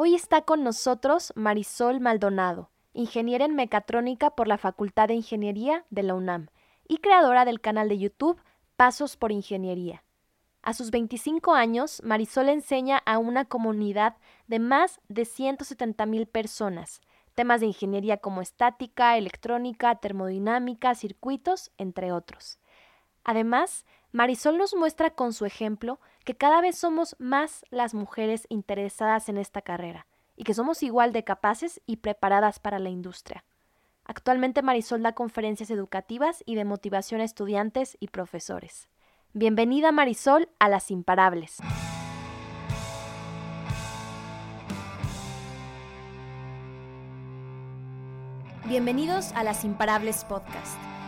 Hoy está con nosotros Marisol Maldonado, ingeniera en mecatrónica por la Facultad de Ingeniería de la UNAM y creadora del canal de YouTube Pasos por Ingeniería. A sus 25 años, Marisol enseña a una comunidad de más de 170 mil personas, temas de ingeniería como estática, electrónica, termodinámica, circuitos, entre otros. Además, Marisol nos muestra con su ejemplo que cada vez somos más las mujeres interesadas en esta carrera y que somos igual de capaces y preparadas para la industria. Actualmente Marisol da conferencias educativas y de motivación a estudiantes y profesores. Bienvenida Marisol a Las Imparables. Bienvenidos a Las Imparables Podcast.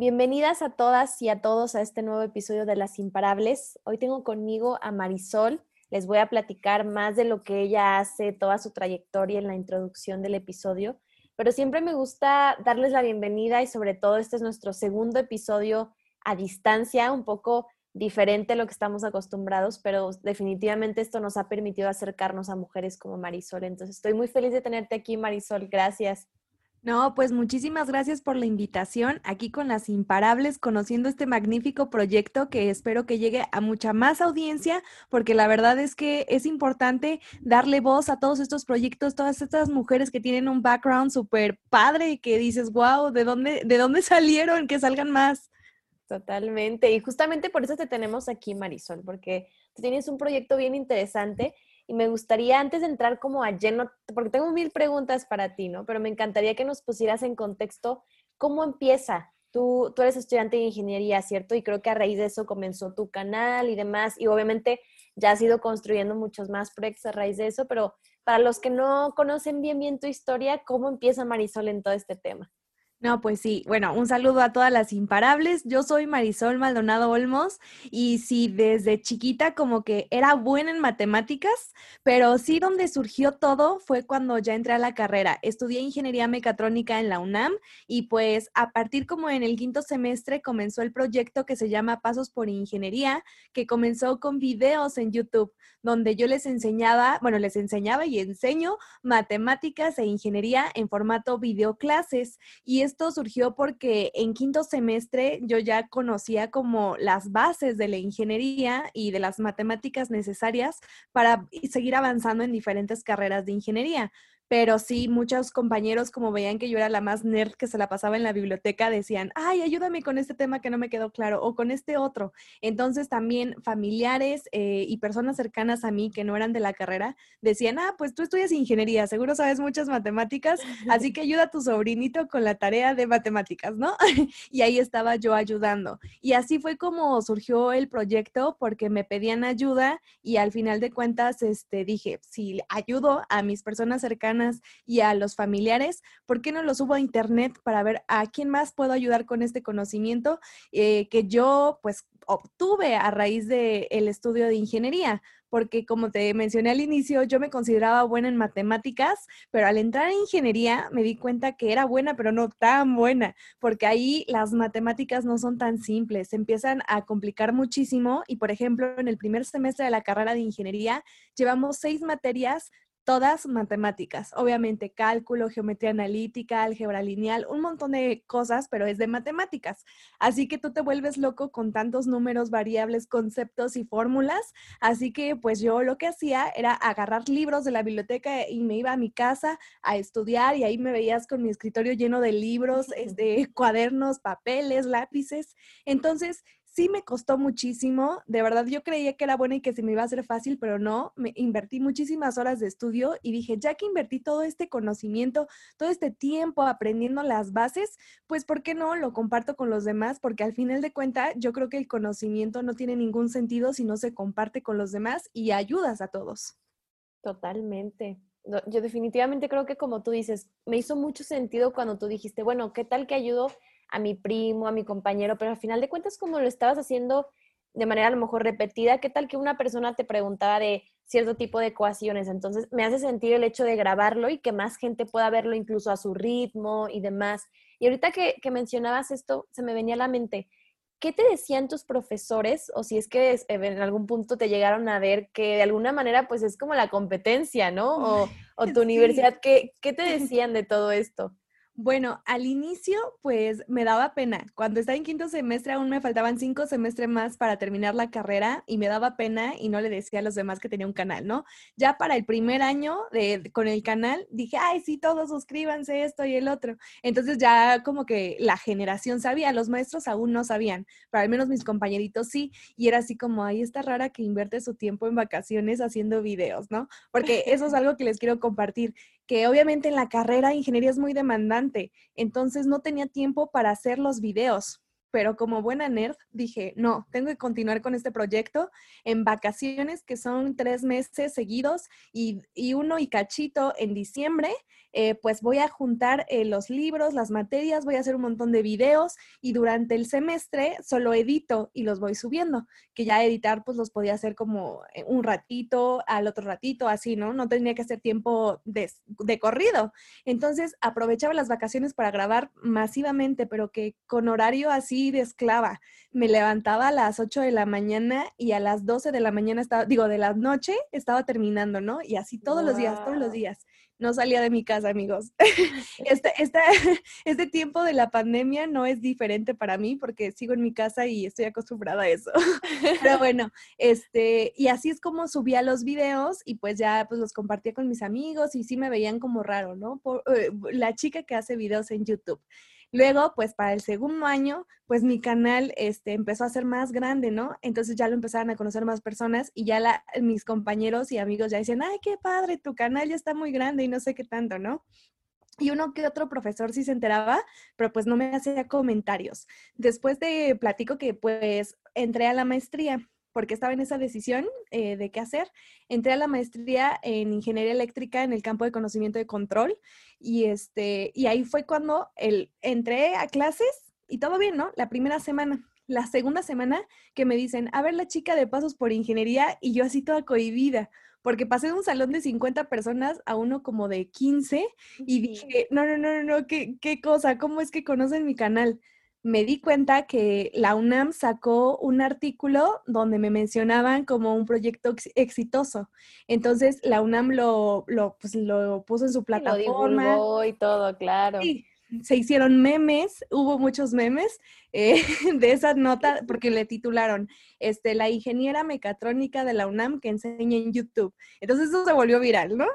Bienvenidas a todas y a todos a este nuevo episodio de Las Imparables. Hoy tengo conmigo a Marisol. Les voy a platicar más de lo que ella hace, toda su trayectoria en la introducción del episodio pero siempre me gusta darles la bienvenida y sobre todo este es nuestro segundo episodio a distancia, un poco diferente a lo que estamos acostumbrados, pero definitivamente esto nos ha permitido acercarnos a mujeres como Marisol. Entonces, estoy muy feliz de tenerte aquí, Marisol. Gracias. No, pues muchísimas gracias por la invitación aquí con las imparables, conociendo este magnífico proyecto que espero que llegue a mucha más audiencia, porque la verdad es que es importante darle voz a todos estos proyectos, todas estas mujeres que tienen un background súper padre y que dices, wow, ¿de dónde, ¿de dónde salieron? Que salgan más. Totalmente. Y justamente por eso te tenemos aquí, Marisol, porque tienes un proyecto bien interesante y me gustaría, antes de entrar como a lleno, porque tengo mil preguntas para ti, ¿no? Pero me encantaría que nos pusieras en contexto cómo empieza. Tú, tú eres estudiante de ingeniería, ¿cierto? Y creo que a raíz de eso comenzó tu canal y demás. Y obviamente ya has ido construyendo muchos más proyectos a raíz de eso, pero para los que no conocen bien bien tu historia, ¿cómo empieza Marisol en todo este tema? No, pues sí. Bueno, un saludo a todas las imparables. Yo soy Marisol Maldonado Olmos y sí, desde chiquita como que era buena en matemáticas, pero sí donde surgió todo fue cuando ya entré a la carrera. Estudié ingeniería mecatrónica en la UNAM y pues a partir como en el quinto semestre comenzó el proyecto que se llama Pasos por Ingeniería, que comenzó con videos en YouTube, donde yo les enseñaba, bueno, les enseñaba y enseño matemáticas e ingeniería en formato videoclases. Y esto surgió porque en quinto semestre yo ya conocía como las bases de la ingeniería y de las matemáticas necesarias para seguir avanzando en diferentes carreras de ingeniería pero sí, muchos compañeros, como veían que yo era la más nerd que se la pasaba en la biblioteca, decían, ay, ayúdame con este tema que no me quedó claro o con este otro. Entonces también familiares eh, y personas cercanas a mí que no eran de la carrera decían, ah, pues tú estudias ingeniería, seguro sabes muchas matemáticas, así que ayuda a tu sobrinito con la tarea de matemáticas, ¿no? y ahí estaba yo ayudando. Y así fue como surgió el proyecto porque me pedían ayuda y al final de cuentas este, dije, si ayudo a mis personas cercanas, y a los familiares, ¿por qué no lo subo a internet para ver a quién más puedo ayudar con este conocimiento eh, que yo pues obtuve a raíz del el estudio de ingeniería? Porque como te mencioné al inicio, yo me consideraba buena en matemáticas, pero al entrar en ingeniería me di cuenta que era buena, pero no tan buena, porque ahí las matemáticas no son tan simples, se empiezan a complicar muchísimo y, por ejemplo, en el primer semestre de la carrera de ingeniería llevamos seis materias todas matemáticas, obviamente cálculo, geometría analítica, álgebra lineal, un montón de cosas, pero es de matemáticas. Así que tú te vuelves loco con tantos números, variables, conceptos y fórmulas. Así que pues yo lo que hacía era agarrar libros de la biblioteca y me iba a mi casa a estudiar y ahí me veías con mi escritorio lleno de libros, de este, cuadernos, papeles, lápices. Entonces, sí me costó muchísimo. De verdad, yo creía que era buena y que se me iba a hacer fácil, pero no. Me invertí muchísimas horas de estudio y dije, ya que invertí todo este conocimiento, todo este tiempo aprendiendo las bases, pues ¿por qué no lo comparto con los demás? Porque al final de cuentas, yo creo que el conocimiento no tiene ningún sentido si no se comparte con los demás y ayudas a todos. Totalmente. yo definitivamente creo que como tú dices, me hizo mucho sentido cuando tú dijiste, bueno, ¿qué tal que ayudo a mi primo, a mi compañero? Pero al final de cuentas, como lo estabas haciendo de manera a lo mejor repetida, ¿qué tal que una persona te preguntaba de cierto tipo de ecuaciones? Entonces, me hace sentido el hecho de grabarlo y que más gente pueda verlo incluso a su ritmo y demás. Y ahorita que, que mencionabas esto, se me venía a la mente, ¿qué te decían tus profesores? O si es que en algún punto te llegaron a ver que de alguna manera pues es como la competencia, ¿no? O, o tu universidad, ¿qué, ¿qué te decían de todo esto? Bueno, al inicio, pues me daba pena. Cuando estaba en quinto semestre, aún me faltaban cinco semestres más para terminar la carrera y me daba pena y no le decía a los demás que tenía un canal, ¿no? Ya para el primer año de, con el canal, dije, ay, sí, todos suscríbanse esto y el otro. Entonces ya como que la generación sabía, los maestros aún no sabían, pero al menos mis compañeritos sí. Y era así como, ay, está rara que invierte su tiempo en vacaciones haciendo videos, ¿no? Porque eso es algo que les quiero compartir que obviamente en la carrera ingeniería es muy demandante, entonces no tenía tiempo para hacer los videos. Pero como buena nerd dije, no, tengo que continuar con este proyecto en vacaciones que son tres meses seguidos y, y uno y cachito en diciembre eh, pues voy a juntar eh, los libros, las materias, voy a hacer un montón de videos y durante el semestre solo edito y los voy subiendo, que ya editar pues los podía hacer como eh, un ratito, al otro ratito, así, ¿no? No tenía que hacer tiempo de, de corrido. Entonces aprovechaba las vacaciones para grabar masivamente, pero que con horario así de esclava. Me levantaba a las 8 de la mañana y a las 12 de la mañana estaba, digo, de la noche estaba terminando, ¿no? Y así todos los días, todos los días no salía de mi casa, amigos. Este, este, tiempo de la pandemia no es diferente para mí porque sigo en mi casa y estoy acostumbrada a eso. Pero bueno, este, y así es como subía los videos y pues ya pues los compartía con mis amigos y sí me veían como raro, ¿no? Por, eh, la chica que hace videos en YouTube. Luego, pues para el segundo año, pues mi canal este, empezó a ser más grande, ¿no? Entonces ya lo empezaron a conocer más personas y ya la, mis compañeros y amigos ya decían, ay, qué padre, tu canal ya está muy grande y no sé qué tanto, ¿no? Y uno que otro profesor sí se enteraba, pero pues no me hacía comentarios. Después de platico que pues entré a la maestría porque estaba en esa decisión eh, de qué hacer. Entré a la maestría en ingeniería eléctrica en el campo de conocimiento de control y, este, y ahí fue cuando el, entré a clases y todo bien, ¿no? La primera semana. La segunda semana que me dicen, a ver la chica de pasos por ingeniería y yo así toda cohibida, porque pasé de un salón de 50 personas a uno como de 15 y dije, no, no, no, no, ¿qué, qué cosa? ¿Cómo es que conocen mi canal? Me di cuenta que la UNAM sacó un artículo donde me mencionaban como un proyecto exitoso. Entonces la UNAM lo, lo, pues, lo puso en su plataforma. Lo y todo, claro. Sí, se hicieron memes, hubo muchos memes eh, de esa nota porque le titularon este, La ingeniera mecatrónica de la UNAM que enseña en YouTube. Entonces eso se volvió viral, ¿no?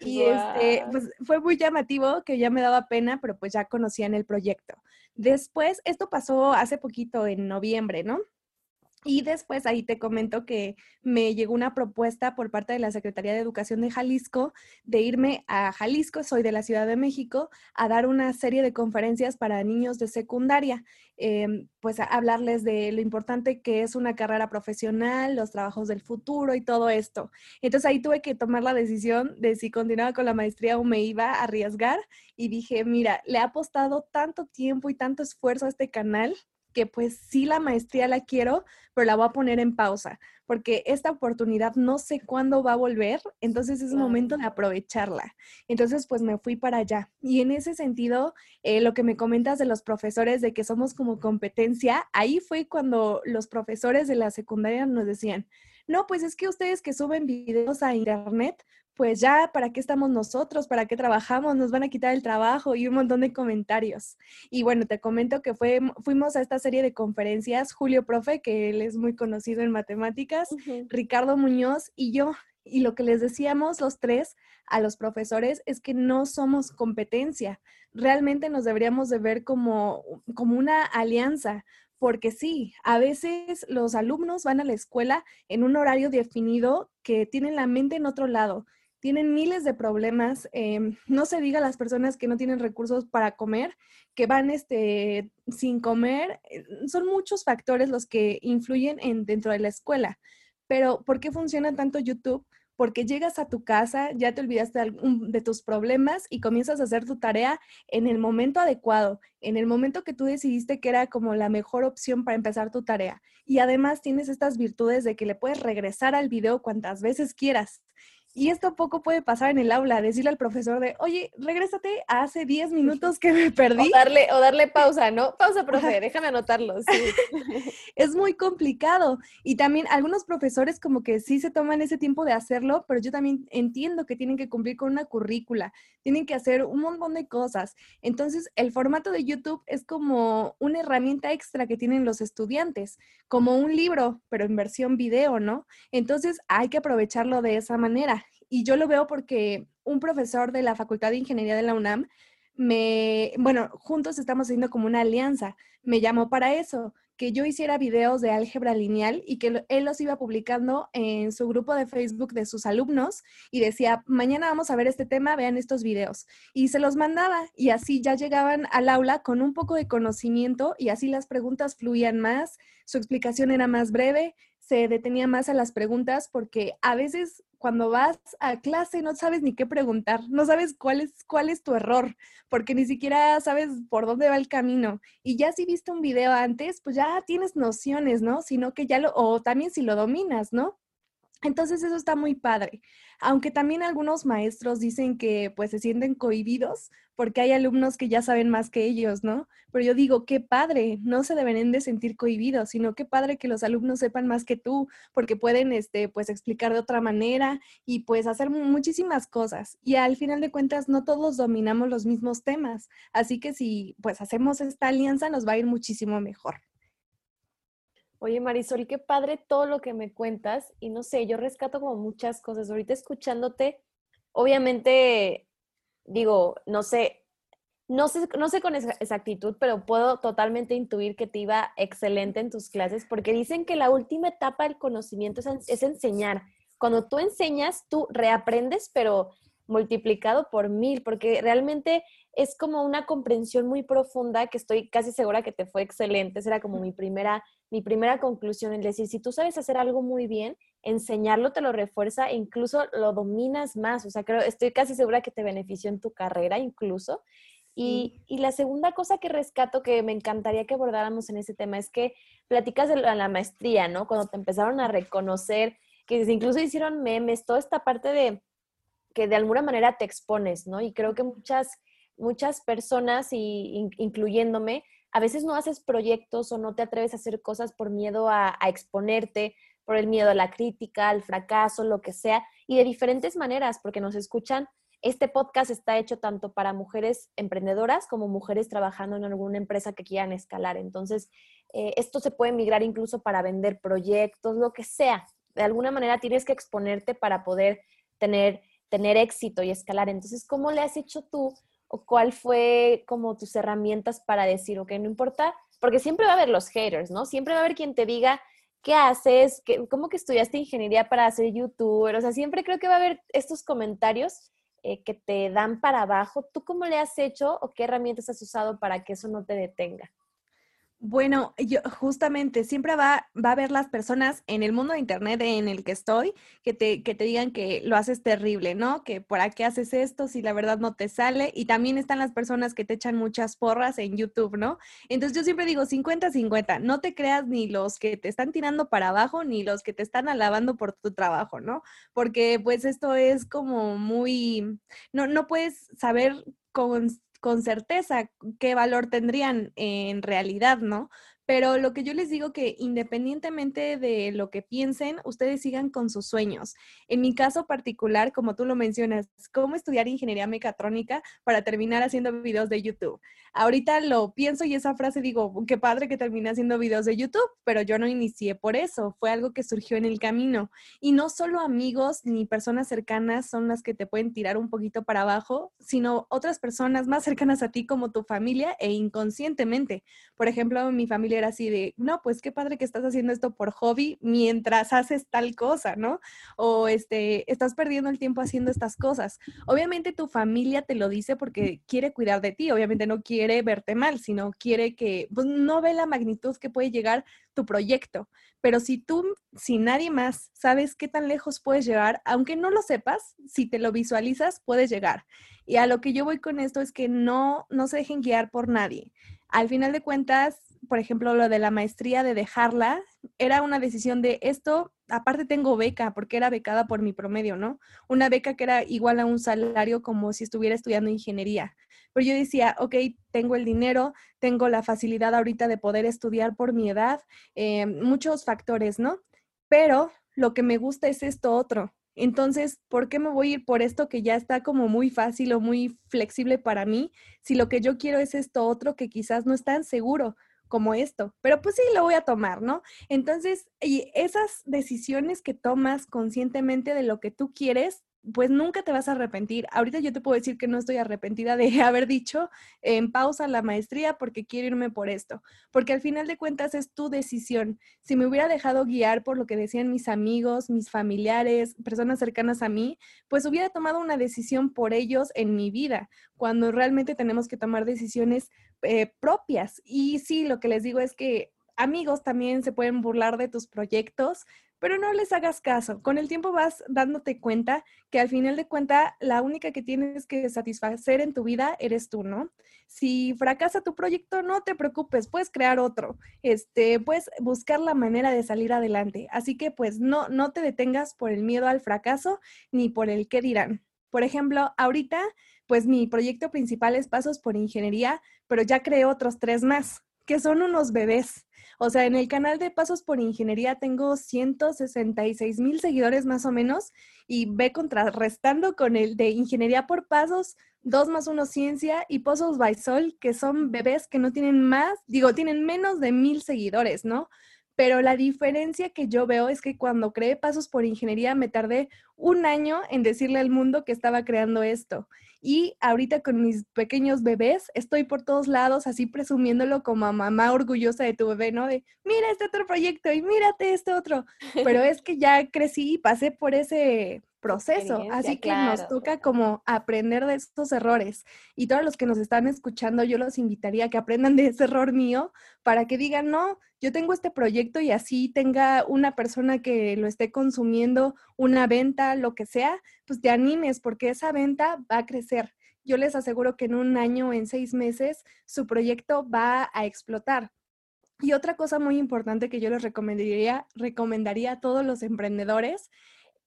Y este, pues fue muy llamativo que ya me daba pena, pero pues ya conocían el proyecto. Después, esto pasó hace poquito, en noviembre, ¿no? Y después ahí te comento que me llegó una propuesta por parte de la Secretaría de Educación de Jalisco de irme a Jalisco, soy de la Ciudad de México, a dar una serie de conferencias para niños de secundaria, em, pues a hablarles de lo importante que es una carrera profesional, los trabajos del futuro y todo esto. Entonces ahí tuve que tomar la decisión de si continuaba con la maestría o me iba a arriesgar y dije, mira, le ha apostado tanto tiempo y tanto esfuerzo a este canal que pues sí la maestría la quiero, pero la voy a poner en pausa, porque esta oportunidad no sé cuándo va a volver, entonces es momento de aprovecharla. Entonces pues me fui para allá. Y en ese sentido, eh, lo que me comentas de los profesores, de que somos como competencia, ahí fue cuando los profesores de la secundaria nos decían, no, pues es que ustedes que suben videos a internet, pues ya, ¿para qué estamos nosotros? ¿Para qué trabajamos? Nos van a quitar el trabajo y un montón de comentarios. Y bueno, te comento que fue, fuimos a esta serie de conferencias, Julio Profe, que él es muy conocido en matemáticas, Ricardo Muñoz y yo. Y lo que les decíamos los tres a los profesores es que no somos competencia. Realmente nos deberíamos de ver como, como una alianza, porque sí, a veces los alumnos van a la escuela en un horario definido que tienen la mente en otro lado tienen miles de problemas. Em, no se diga a las personas que no tienen recursos para comer, que van este, sin comer. Eh, son muchos factores los que influyen en, dentro de la escuela. Pero, ¿por qué funciona tanto YouTube? Porque llegas a tu casa, ya te olvidaste de, tus problemas y comienzas a hacer tu tarea en el momento adecuado, en el momento que tú decidiste que era como la mejor opción para empezar tu tarea. Y además tienes estas virtudes de que le puedes regresar al video cuantas veces quieras. Y esto poco puede pasar en el aula, decirle al profesor de, oye, regrésate hace 10 minutos que me perdí. O darle, o darle pausa, ¿no? Pausa, profe, déjame anotarlo. es muy complicado. Y también algunos profesores como que sí se toman ese tiempo de hacerlo, pero yo también entiendo que tienen que cumplir con una currícula, tienen que hacer un montón de cosas. Entonces, el formato de YouTube es como una herramienta extra que tienen los estudiantes, como un libro, pero en versión video, ¿no? Entonces, hay que aprovecharlo de esa manera y yo lo veo porque un profesor de la Facultad de Ingeniería de la UNAM me, bueno, juntos estamos haciendo como una alianza, me llamó para eso, que yo hiciera videos de álgebra lineal y que él los iba publicando en su grupo de Facebook de sus alumnos y decía, mañana vamos a ver este tema, vean estos videos. Y se los mandaba y así ya llegaban al aula con un poco de conocimiento y así las preguntas fluían más, su explicación era más breve, se detenía más a las preguntas porque a veces cuando vas a clase no sabes ni qué preguntar, no sabes cuál es, cuál es tu error, porque ni siquiera sabes por dónde va el camino. Y ya si viste un video antes, pues ya tienes nociones, ¿no? Sino que ya lo, o también si lo dominas, ¿no? Entonces eso está muy padre. Aunque también algunos maestros dicen que pues se sienten cohibidos porque hay alumnos que ya saben más que ellos, ¿no? Pero yo digo, qué padre, no se deberían de sentir cohibidos, sino qué padre que los alumnos sepan más que tú, porque pueden, este, pues explicar de otra manera y pues hacer muchísimas cosas. Y al final de cuentas, no todos dominamos los mismos temas, así que si pues hacemos esta alianza, nos va a ir muchísimo mejor. Oye, Marisol, qué padre todo lo que me cuentas. Y no sé, yo rescato como muchas cosas. Ahorita escuchándote, obviamente, digo, no sé, no sé, no sé con exactitud, pero puedo totalmente intuir que te iba excelente en tus clases, porque dicen que la última etapa del conocimiento es, es enseñar. Cuando tú enseñas, tú reaprendes, pero multiplicado por mil, porque realmente es como una comprensión muy profunda que estoy casi segura que te fue excelente. Esa era como mi primera, mi primera conclusión, es decir, si tú sabes hacer algo muy bien, enseñarlo te lo refuerza e incluso lo dominas más. O sea, creo, estoy casi segura que te benefició en tu carrera incluso. Y, y, la segunda cosa que rescato que me encantaría que abordáramos en ese tema es que platicas de la, la maestría, ¿no? Cuando te empezaron a reconocer, que incluso hicieron memes, toda esta parte de de alguna manera te expones, ¿no? Y creo que muchas, muchas personas, y, incluyéndome, a veces no haces proyectos o no te atreves a hacer cosas por miedo a, a exponerte, por el miedo a la crítica, al fracaso, lo que sea, y de diferentes maneras, porque nos escuchan. Este podcast está hecho tanto para mujeres emprendedoras como mujeres trabajando en alguna empresa que quieran escalar. Entonces, eh, esto se puede migrar incluso para vender proyectos, lo que sea. De alguna manera tienes que exponerte para poder tener tener éxito y escalar. Entonces, ¿cómo le has hecho tú o cuál fue como tus herramientas para decir, ok, no importa, porque siempre va a haber los haters, ¿no? Siempre va a haber quien te diga, ¿qué haces? ¿Cómo que estudiaste ingeniería para ser youtuber? O sea, siempre creo que va a haber estos comentarios eh, que te dan para abajo. ¿Tú cómo le has hecho o qué herramientas has usado para que eso no te detenga? Bueno, yo justamente siempre va, va a haber las personas en el mundo de internet en el que estoy que te, que te digan que lo haces terrible, ¿no? Que por qué haces esto si la verdad no te sale. Y también están las personas que te echan muchas porras en YouTube, ¿no? Entonces yo siempre digo 50-50, no te creas ni los que te están tirando para abajo ni los que te están alabando por tu trabajo, ¿no? Porque pues esto es como muy, no, no puedes saber con con certeza qué valor tendrían en realidad, ¿no? Pero lo que yo les digo que independientemente de lo que piensen, ustedes sigan con sus sueños. En mi caso particular, como tú lo mencionas, ¿cómo estudiar ingeniería mecatrónica para terminar haciendo videos de YouTube? Ahorita lo pienso y esa frase digo, qué padre que terminé haciendo videos de YouTube, pero yo no inicié por eso, fue algo que surgió en el camino. Y no solo amigos ni personas cercanas son las que te pueden tirar un poquito para abajo, sino otras personas más cercanas a ti como tu familia e inconscientemente. Por ejemplo, mi familia decir así de, no, pues qué padre que estás haciendo esto por hobby mientras haces tal cosa, ¿no? O este, estás perdiendo el tiempo haciendo estas cosas. Obviamente tu familia te lo dice porque quiere cuidar de ti, obviamente no quiere verte mal, sino quiere que, pues no ve la magnitud que puede llegar tu proyecto. Pero si tú, si nadie más, sabes qué tan lejos puedes llegar, aunque no lo sepas, si te lo visualizas, puedes llegar. Y a lo que yo voy con esto es que no, no se dejen guiar por nadie. Al final de cuentas, por ejemplo, lo de la maestría, de dejarla, era una decisión de esto, aparte tengo beca, porque era becada por mi promedio, ¿no? Una beca que era igual a un salario como si estuviera estudiando ingeniería. Pero yo decía, ok, tengo el dinero, tengo la facilidad ahorita de poder estudiar por mi edad, eh, muchos factores, ¿no? Pero lo que me gusta es esto otro. Entonces, ¿por qué me voy a ir por esto que ya está como muy fácil o muy flexible para mí si lo que yo quiero es esto otro que quizás no es tan seguro? como esto, pero pues sí, lo voy a tomar, ¿no? Entonces, y esas decisiones que tomas conscientemente de lo que tú quieres, pues nunca te vas a arrepentir. Ahorita yo te puedo decir que no estoy arrepentida de haber dicho en pausa la maestría porque quiero irme por esto, porque al final de cuentas es tu decisión. Si me hubiera dejado guiar por lo que decían mis amigos, mis familiares, personas cercanas a mí, pues hubiera tomado una decisión por ellos en mi vida, cuando realmente tenemos que tomar decisiones eh, propias. Y sí, lo que les digo es que amigos también se pueden burlar de tus proyectos, pero no les hagas caso. Con el tiempo vas dándote cuenta que al final de cuenta la única que tienes que satisfacer en tu vida eres tú, ¿no? Si fracasa tu proyecto, no te preocupes, puedes crear otro. Este, puedes buscar la manera de salir adelante. Así que pues no no te detengas por el miedo al fracaso ni por el qué dirán. Por ejemplo, ahorita pues mi proyecto principal es Pasos por Ingeniería, pero ya creé otros tres más, que son unos bebés. O sea, en el canal de Pasos por Ingeniería tengo 166 mil seguidores más o menos y ve contrarrestando con el de Ingeniería por Pasos, 2 más 1 Ciencia y Pozos by Sol, que son bebés que no tienen más, digo, tienen menos de mil seguidores, ¿no? Pero la diferencia que yo veo es que cuando creé Pasos por Ingeniería me tardé un año en decirle al mundo que estaba creando esto. Y ahorita con mis pequeños bebés, estoy por todos lados así presumiéndolo como mamá orgullosa de tu bebé, ¿no? De, mira este otro proyecto y mírate este otro. Pero es que ya crecí y pasé por ese proceso, así que nos toca como aprender de estos errores. Y todos los que nos están escuchando, yo los invitaría a que aprendan de ese error mío para que digan, no, yo tengo este proyecto y así tenga una persona que lo esté consumiendo, una venta, lo que sea, pues te animes porque esa venta va a crecer. Yo les aseguro que en un año, en seis meses, su proyecto va a explotar. Y otra cosa muy importante que yo les recomendaría, recomendaría a todos los emprendedores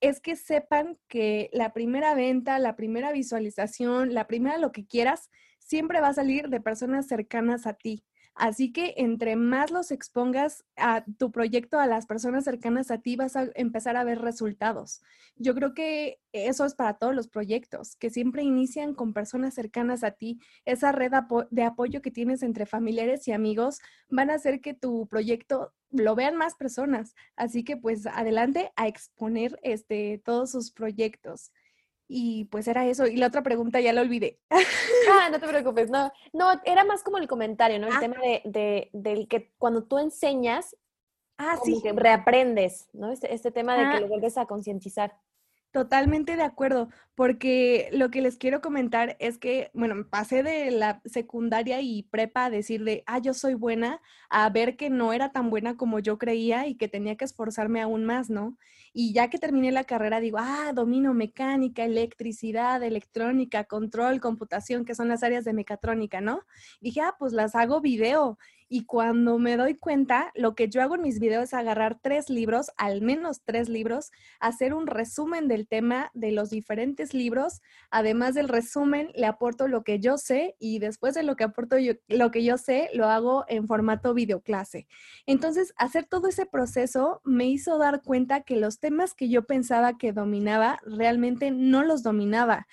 es que sepan que la primera venta, la primera visualización, la primera lo que quieras, siempre va a salir de personas cercanas a ti. Así que entre más los expongas a tu proyecto, a las personas cercanas a ti, vas a empezar a ver resultados. Yo creo que eso es para todos los proyectos, que siempre inician con personas cercanas a ti. Esa red de apoyo que tienes entre familiares y amigos van a hacer que tu proyecto lo vean más personas. Así que pues adelante a exponer este, todos sus proyectos. Y pues era eso. Y la otra pregunta ya la olvidé. Ah, no te preocupes. No, no, era más como el comentario, ¿no? El ah. tema de, de, del que cuando tú enseñas, ah, sí. que reaprendes, ¿no? Este, este tema de que ah. lo vuelves a concientizar. Totalmente de acuerdo, porque lo que les quiero comentar es que, bueno, pasé de la secundaria y prepa a decir de, ah, yo soy buena, a ver que no era tan buena como yo creía y que tenía que esforzarme aún más, ¿no? Y ya que terminé la carrera, digo, ah, domino mecánica, electricidad, electrónica, control, computación, que son las áreas de mecatrónica, ¿no? dije, ah, pues las hago video y cuando me doy cuenta, lo que yo hago en mis videos es agarrar tres libros, al menos tres libros, hacer un resumen del tema de los diferentes libros. Además del resumen, le aporto lo que yo sé y después de lo que aporto yo, lo que yo sé, lo hago en formato videoclase. Entonces, hacer todo ese proceso me hizo dar cuenta que los temas que yo pensaba que dominaba, realmente no los dominaba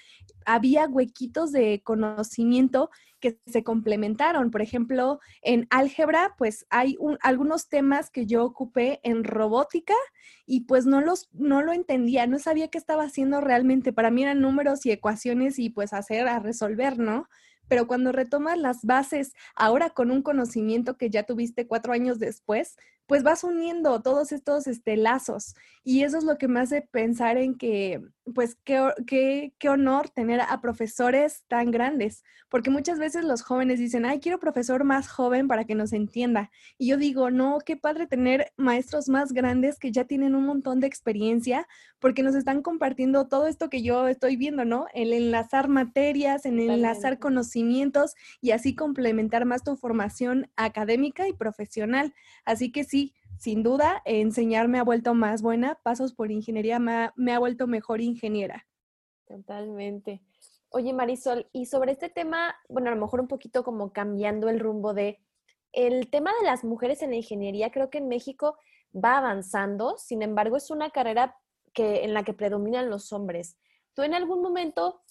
había huequitos de conocimiento que se complementaron. Por ejemplo, en álgebra, pues hay algunos temas que yo ocupé en robótica y pues no los no lo entendía, no sabía qué estaba haciendo realmente. Para mí eran números y ecuaciones y pues hacer a resolver, ¿no? pero cuando retomas las bases ahora con un conocimiento que ya tuviste cuatro años después, pues vas uniendo todos estos este, lazos y eso es lo que me hace pensar en que, pues, qué, qué, qué, honor tener a profesores tan grandes, porque muchas veces los jóvenes dicen, ay, quiero profesor más joven para que nos entienda. Y yo digo, no, qué padre tener maestros más grandes que ya tienen un montón de experiencia, porque nos están compartiendo todo esto que yo estoy viendo, ¿no? El enlazar materias, en enlazar conocimientos y así complementar más tu formación académica y profesional. Así que sí, sin duda, enseñar me ha vuelto más buena, pasos por ingeniería me ha, vuelto mejor ingeniera. Totalmente. Oye, Marisol, y sobre este tema, bueno, a lo mejor un poquito como cambiando el rumbo de el tema de las mujeres en la ingeniería, creo que en México va avanzando, sin embargo, es una carrera que, en la que predominan los hombres. ¿Tú en algún momento,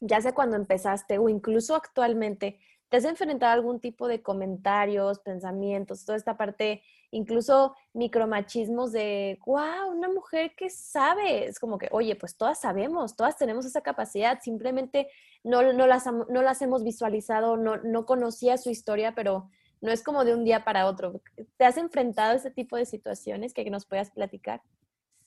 ya sea cuando empezaste o incluso actualmente, te has enfrentado a algún tipo de comentarios, pensamientos, toda esta parte incluso micromachismos de, wow, una mujer que sabe, es como que, oye, pues todas sabemos, todas tenemos esa capacidad, simplemente no, no, las, no las hemos visualizado, no, no conocía su historia, pero no es como de un día para otro. ¿Te has enfrentado a ese tipo de situaciones que nos puedas platicar?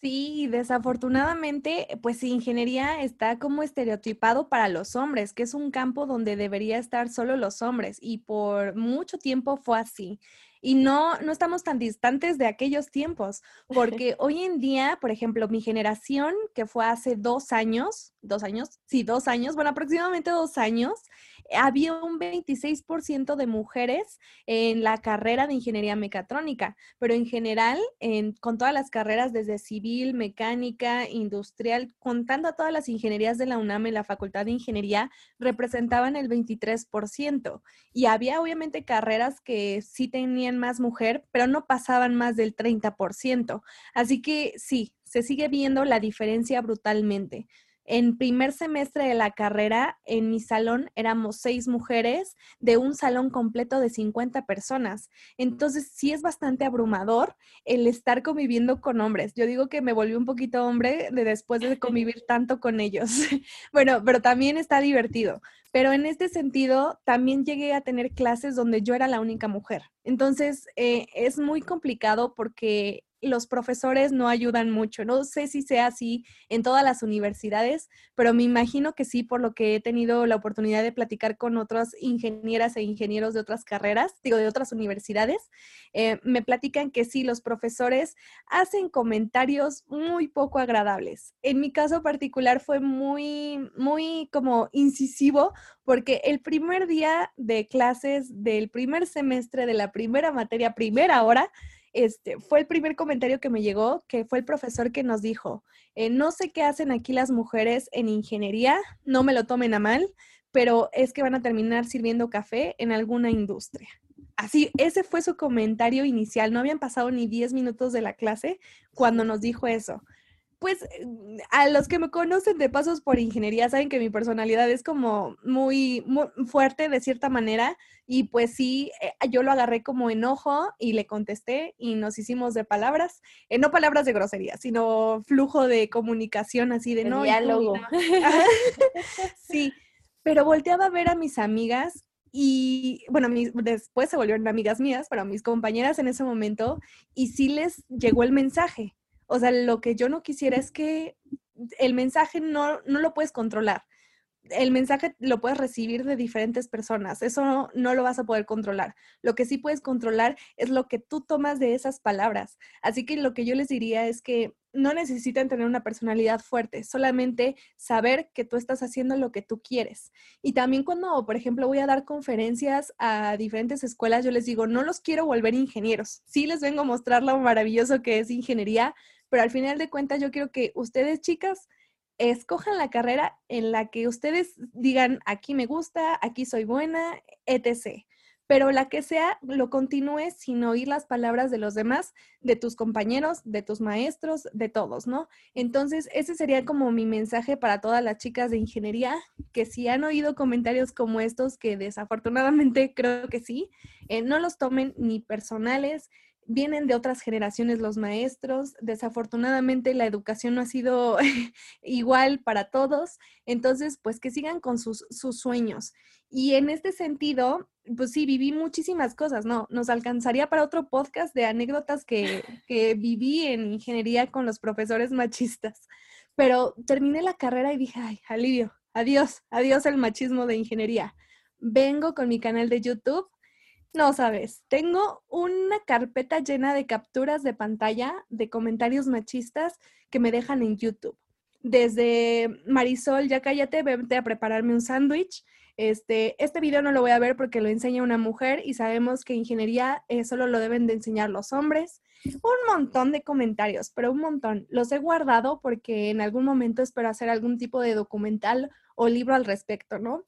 Sí, desafortunadamente, pues ingeniería está como estereotipado para los hombres, que es un campo donde debería estar solo los hombres y por mucho tiempo fue así. Y no, no estamos tan distantes de aquellos tiempos, porque hoy en día, por ejemplo, mi generación, que fue hace dos años, dos años, sí, dos años, bueno, aproximadamente dos años, había un 26% de mujeres en la carrera de ingeniería mecatrónica, pero en general, con todas las carreras desde civil, mecánica, industrial, contando a todas las ingenierías de la UNAM en la Facultad de Ingeniería, representaban el 23%. Y había obviamente carreras que sí tenían más mujer, pero no pasaban más del 30%. Así que sí, se sigue viendo la diferencia brutalmente. En primer semestre de la carrera, en mi salón éramos seis mujeres de un salón completo de 50 personas. Entonces, sí es bastante abrumador el estar conviviendo con hombres. Yo digo que me volví un poquito hombre de después de convivir tanto con ellos. bueno, pero también está divertido. Pero en este sentido, también llegué a tener clases donde yo era la única mujer. Entonces, eh, es muy complicado porque los profesores no ayudan mucho. No sé si sea así en todas las universidades, pero me imagino que sí, por lo que he tenido la oportunidad de platicar con otras ingenieras e ingenieros de otras carreras, digo, de otras universidades, eh, me platican que sí, los profesores hacen comentarios muy poco agradables. En mi caso particular fue muy, muy como incisivo porque el primer día de clases del primer semestre de la primera materia, primera hora, este, fue el primer comentario que me llegó, que fue el profesor que nos dijo, eh, no sé qué hacen aquí las mujeres en ingeniería, no me lo tomen a mal, pero es que van a terminar sirviendo café en alguna industria. Así, ese fue su comentario inicial. No habían pasado ni 10 minutos de la clase cuando nos dijo eso pues a los que me conocen de Pasos por Ingeniería saben que mi personalidad es como muy, fuerte de cierta manera y pues sí, eh, yo lo agarré como enojo y le contesté y nos hicimos de palabras, eh, no palabras de grosería, sino flujo de comunicación así de no. Diálogo. sí, pero volteaba a ver a mis amigas y bueno, después se volvieron amigas mías, pero mis compañeras en ese momento, y sí les llegó el mensaje. O sea, lo que yo no quisiera es que el mensaje no, no lo puedes controlar. El mensaje lo puedes recibir de diferentes personas. Eso no, no, lo vas a poder controlar. Lo que sí puedes controlar es lo que tú tomas de esas palabras. Así que lo que yo les diría es que no necesitan tener una personalidad fuerte, solamente saber que tú estás haciendo lo que tú quieres. Y también cuando, por ejemplo, voy a dar conferencias a diferentes escuelas, yo les digo, no los quiero volver ingenieros. Sí les vengo a mostrar lo maravilloso que es ingeniería, pero al final de cuentas yo quiero que ustedes, chicas, escojan la carrera en la que ustedes digan, aquí me gusta, aquí soy buena, etc. Pero la que sea, lo continúes sin oír las palabras de los demás, de tus compañeros, de tus maestros, de todos, ¿no? Entonces, ese sería como mi mensaje para todas las chicas de ingeniería, que si han oído comentarios como estos, que desafortunadamente creo que sí, eh, no los tomen ni personales, vienen de otras generaciones los maestros, desafortunadamente la educación no ha sido igual para todos, entonces pues que sigan con sus, sus sueños. Y en este sentido, pues sí, viví muchísimas cosas, ¿no? Nos alcanzaría para otro podcast de anécdotas que, que viví en ingeniería con los profesores machistas, pero terminé la carrera y dije, ay, alivio, adiós, adiós el machismo de ingeniería. Vengo con mi canal de YouTube no sabes, tengo una carpeta llena de capturas de pantalla de comentarios machistas que me dejan en YouTube. Desde Marisol, ya cállate, vete a prepararme un sándwich. Este, este video no lo voy a ver porque lo enseña una mujer y sabemos que ingeniería eh, solo lo deben de enseñar los hombres. Un montón de comentarios, pero un montón. Los he guardado porque en algún momento espero hacer algún tipo de documental o libro al respecto, ¿no?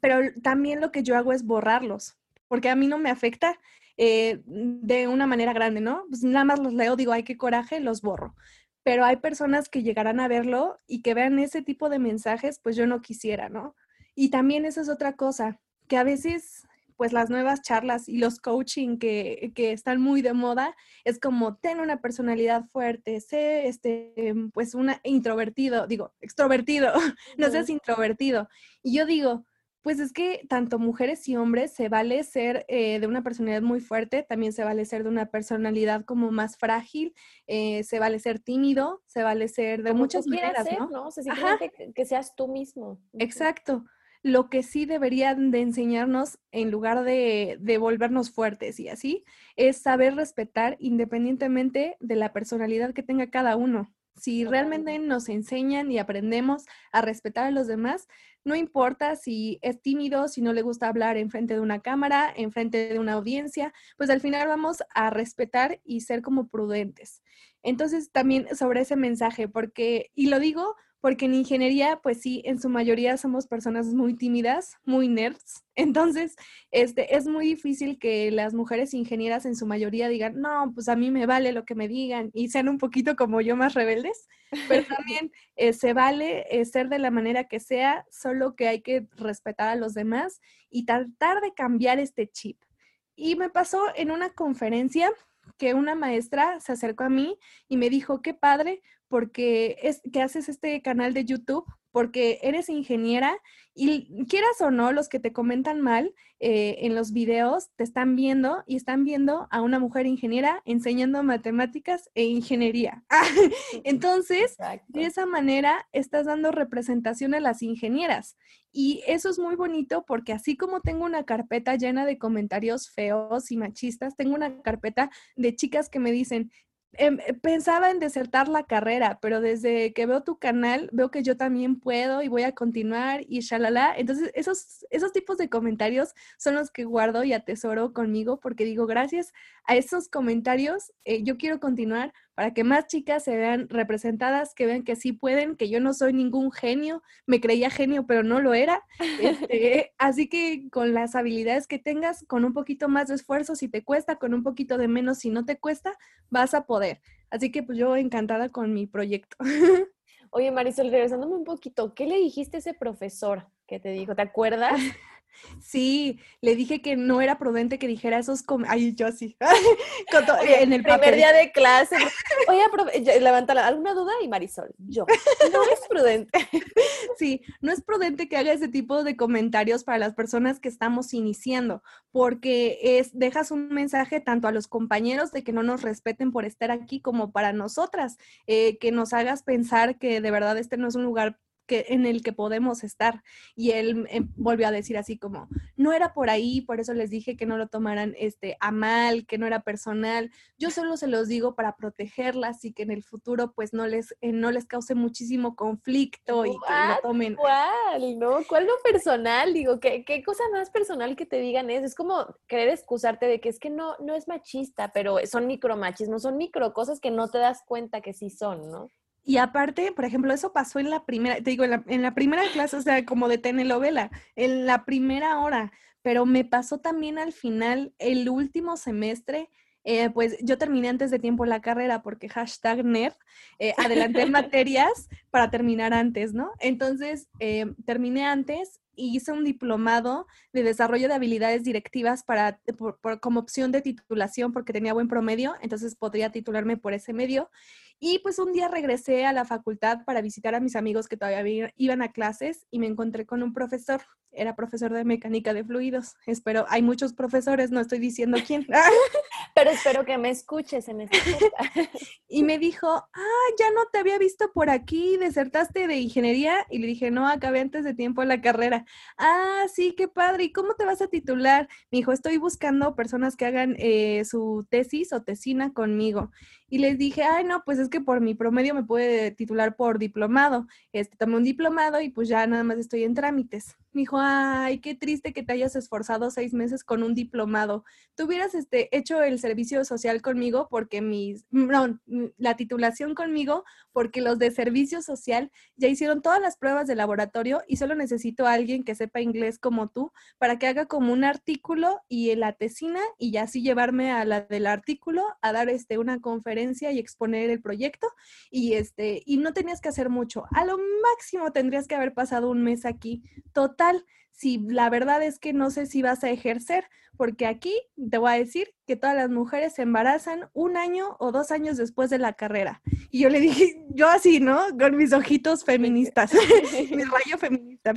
Pero también lo que yo hago es borrarlos porque a mí no me afecta eh, de una manera grande, ¿no? Pues nada más los leo, digo, ay, qué coraje, los borro. Pero hay personas que llegarán a verlo y que vean ese tipo de mensajes, pues yo no quisiera, ¿no? Y también esa es otra cosa, que a veces pues las nuevas charlas y los coaching que, que, están muy de moda es como ten una personalidad fuerte, sé este, pues una introvertido, digo, extrovertido, no seas introvertido. Y yo digo, pues es que tanto mujeres y hombres se vale ser eh, de una personalidad muy fuerte, también se vale ser de una personalidad como más frágil, eh, se vale ser tímido, se vale ser de muchas maneras, ¿no? ¿no? O sea, simplemente que, seas tú mismo. Exacto. Lo que sí deberían de enseñarnos, en lugar de, de volvernos fuertes y así, es saber respetar independientemente de la personalidad que tenga cada uno. Si realmente nos enseñan y aprendemos a respetar a los demás, no importa si es tímido, si no le gusta hablar en frente de una cámara, en frente de una audiencia, pues al final vamos a respetar y ser como prudentes. Entonces, también sobre ese mensaje, porque, y lo digo porque en ingeniería, pues sí, en su mayoría somos personas muy tímidas, muy nerds. Entonces, este, es muy difícil que las mujeres ingenieras en su mayoría digan, no, pues a mí me vale lo que me digan y sean un poquito como yo más rebeldes, pero también eh, se vale eh, ser de la manera que sea, solo que hay que respetar a los demás y tratar de cambiar este chip. Y me pasó en una conferencia que una maestra se acercó a mí y me dijo, qué padre, porque es que haces este canal de YouTube porque eres ingeniera y quieras o no, los que te comentan mal eh, en los videos te están viendo y están viendo a una mujer ingeniera enseñando matemáticas e ingeniería. Entonces, de esa manera estás dando representación a las ingenieras. Y eso es muy bonito porque así como tengo una carpeta llena de comentarios feos y machistas, tengo una carpeta de chicas que me dicen, eh, pensaba en desertar la carrera, pero desde que veo tu canal, veo que yo también puedo y voy a continuar y shalala. Entonces, esos, esos tipos de comentarios son los que guardo y atesoro conmigo porque digo, gracias a esos comentarios, eh, yo quiero continuar para que más chicas se vean representadas, que vean que sí pueden, que yo no soy ningún genio, me creía genio, pero no lo era. Este, así que con las habilidades que tengas, con un poquito más de esfuerzo, si te cuesta, con un poquito de menos, si no te cuesta, vas a poder. Así que pues yo encantada con mi proyecto. Oye, Marisol, regresándome un poquito, ¿qué le dijiste a ese profesor que te dijo? ¿Te acuerdas? Sí, le dije que no era prudente que dijera esos Ay, yo sí. en el primer día de clase. Oye, levanta alguna duda y Marisol, yo. No es prudente. Sí, no es prudente que haga ese tipo de comentarios para las personas que estamos iniciando, porque es dejas un mensaje tanto a los compañeros de que no nos respeten por estar aquí como para nosotras, eh, que nos hagas pensar que de verdad este no es un lugar que, en el que podemos estar. Y él em, volvió a decir así como, no era por ahí, por eso les dije que no lo tomaran este, a mal, que no era personal. Yo solo se los digo para protegerlas y que en el futuro pues no les, eh, no les cause muchísimo conflicto y que lo tomen. ¿Cuál? ¿No? ¿Cuál no personal? Digo, ¿qué, qué cosa más personal que te digan es? Es como querer excusarte de que es que no, no es machista, pero son micromachismos, son micro cosas que no te das cuenta que sí son, ¿no? Y aparte, por ejemplo, eso pasó en la primera, te digo, en la, primera clase, o sea, como de telenovela, en la primera hora, pero me pasó también al final, el último semestre, eh, pues yo terminé antes de tiempo la carrera porque hashtag nerd, eh, adelanté materias para terminar antes, ¿no? Entonces, eh, terminé antes y hice un diplomado de desarrollo de habilidades directivas para, como opción de titulación porque tenía buen promedio, entonces podría titularme por ese medio. Y pues un día regresé a la facultad para visitar a mis amigos que todavía iban a clases y me encontré con un profesor. Era profesor de mecánica de fluidos. Espero, hay muchos profesores, no estoy diciendo quién. Pero espero que me escuches en este Y me dijo, ah, ya no te había visto por aquí, desertaste de ingeniería. Y le dije, no, acabé antes de tiempo la carrera. Ah, sí, qué padre. ¿Y cómo te vas a titular? Me dijo, estoy buscando personas que hagan eh, su tesis o tesina conmigo. Y les dije, ay, no, pues es que por mi promedio me puede titular por diplomado. Este, tomé un diplomado y pues ya nada más estoy en trámites. Me dijo, ay, qué triste que te hayas esforzado seis meses con un diplomado. Tú hubieras este, hecho el servicio social conmigo porque mis, no, la titulación conmigo porque los de servicio social ya hicieron todas las pruebas de laboratorio y solo necesito a alguien que sepa inglés como tú para que haga como un artículo y la tesina y así llevarme a la del artículo a dar este, una conferencia y exponer el proyecto y, este, y no tenías que hacer mucho. A lo máximo tendrías que haber pasado un mes aquí. Total, si la verdad es que no sé si vas a ejercer, porque aquí te voy a decir que todas las mujeres se embarazan un año o dos años después de la carrera. Y yo le dije, yo así, ¿no? Con mis ojitos feministas, mi rayo feminista.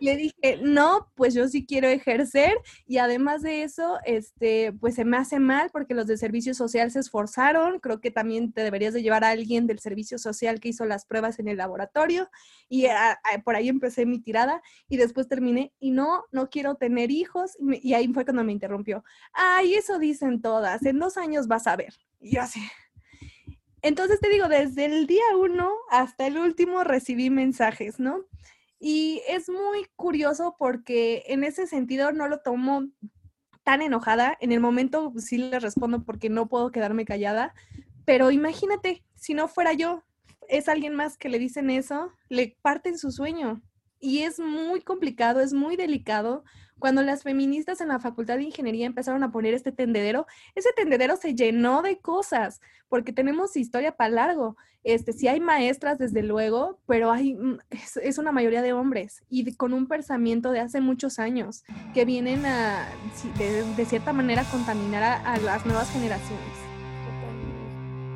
le dije, no, pues yo sí quiero ejercer y además de eso, este, pues se me hace mal porque los de servicio social se esforzaron. Creo que también te deberías de llevar a alguien del servicio social que hizo las pruebas en el laboratorio y por ahí empecé mi tirada y después terminé y no, no quiero tener hijos y ahí fue cuando me interrumpió. Ay, eso dicen todas, en dos años vas a ver. Y yo así. Entonces te digo, desde el día uno hasta el último recibí mensajes, ¿no? Y es muy curioso porque en ese sentido no lo tomo tan enojada. En el momento sí le respondo porque no puedo quedarme callada. Pero imagínate, si no fuera yo, es alguien más que le dicen eso, le parten su sueño. Y es muy complicado, es muy delicado cuando las feministas en la Facultad de Ingeniería empezaron a poner este tendedero, ese tendedero se llenó de cosas, porque tenemos historia para largo. Este, sí hay maestras, desde luego, pero hay, mm, es, una mayoría de hombres y con un pensamiento de hace muchos años que vienen a, de, cierta manera, contaminar a las nuevas generaciones.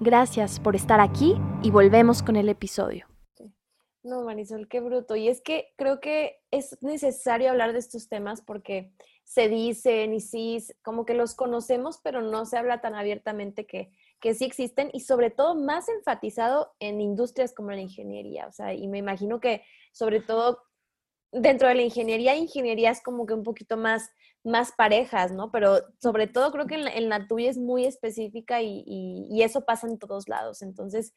Gracias por estar aquí y volvemos con el episodio. No, Marisol, qué bruto. Y es que creo que es necesario hablar de estos temas porque se dicen y sí, como que los conocemos, pero no se habla tan abiertamente que, que sí existen y sobre todo más enfatizado en industrias como la ingeniería. O sea, y me imagino que sobre todo dentro de la ingeniería, ingeniería es como que un poquito más más parejas, ¿no? Pero sobre todo creo que en la, tuya es muy específica y, eso pasa en todos lados. Entonces,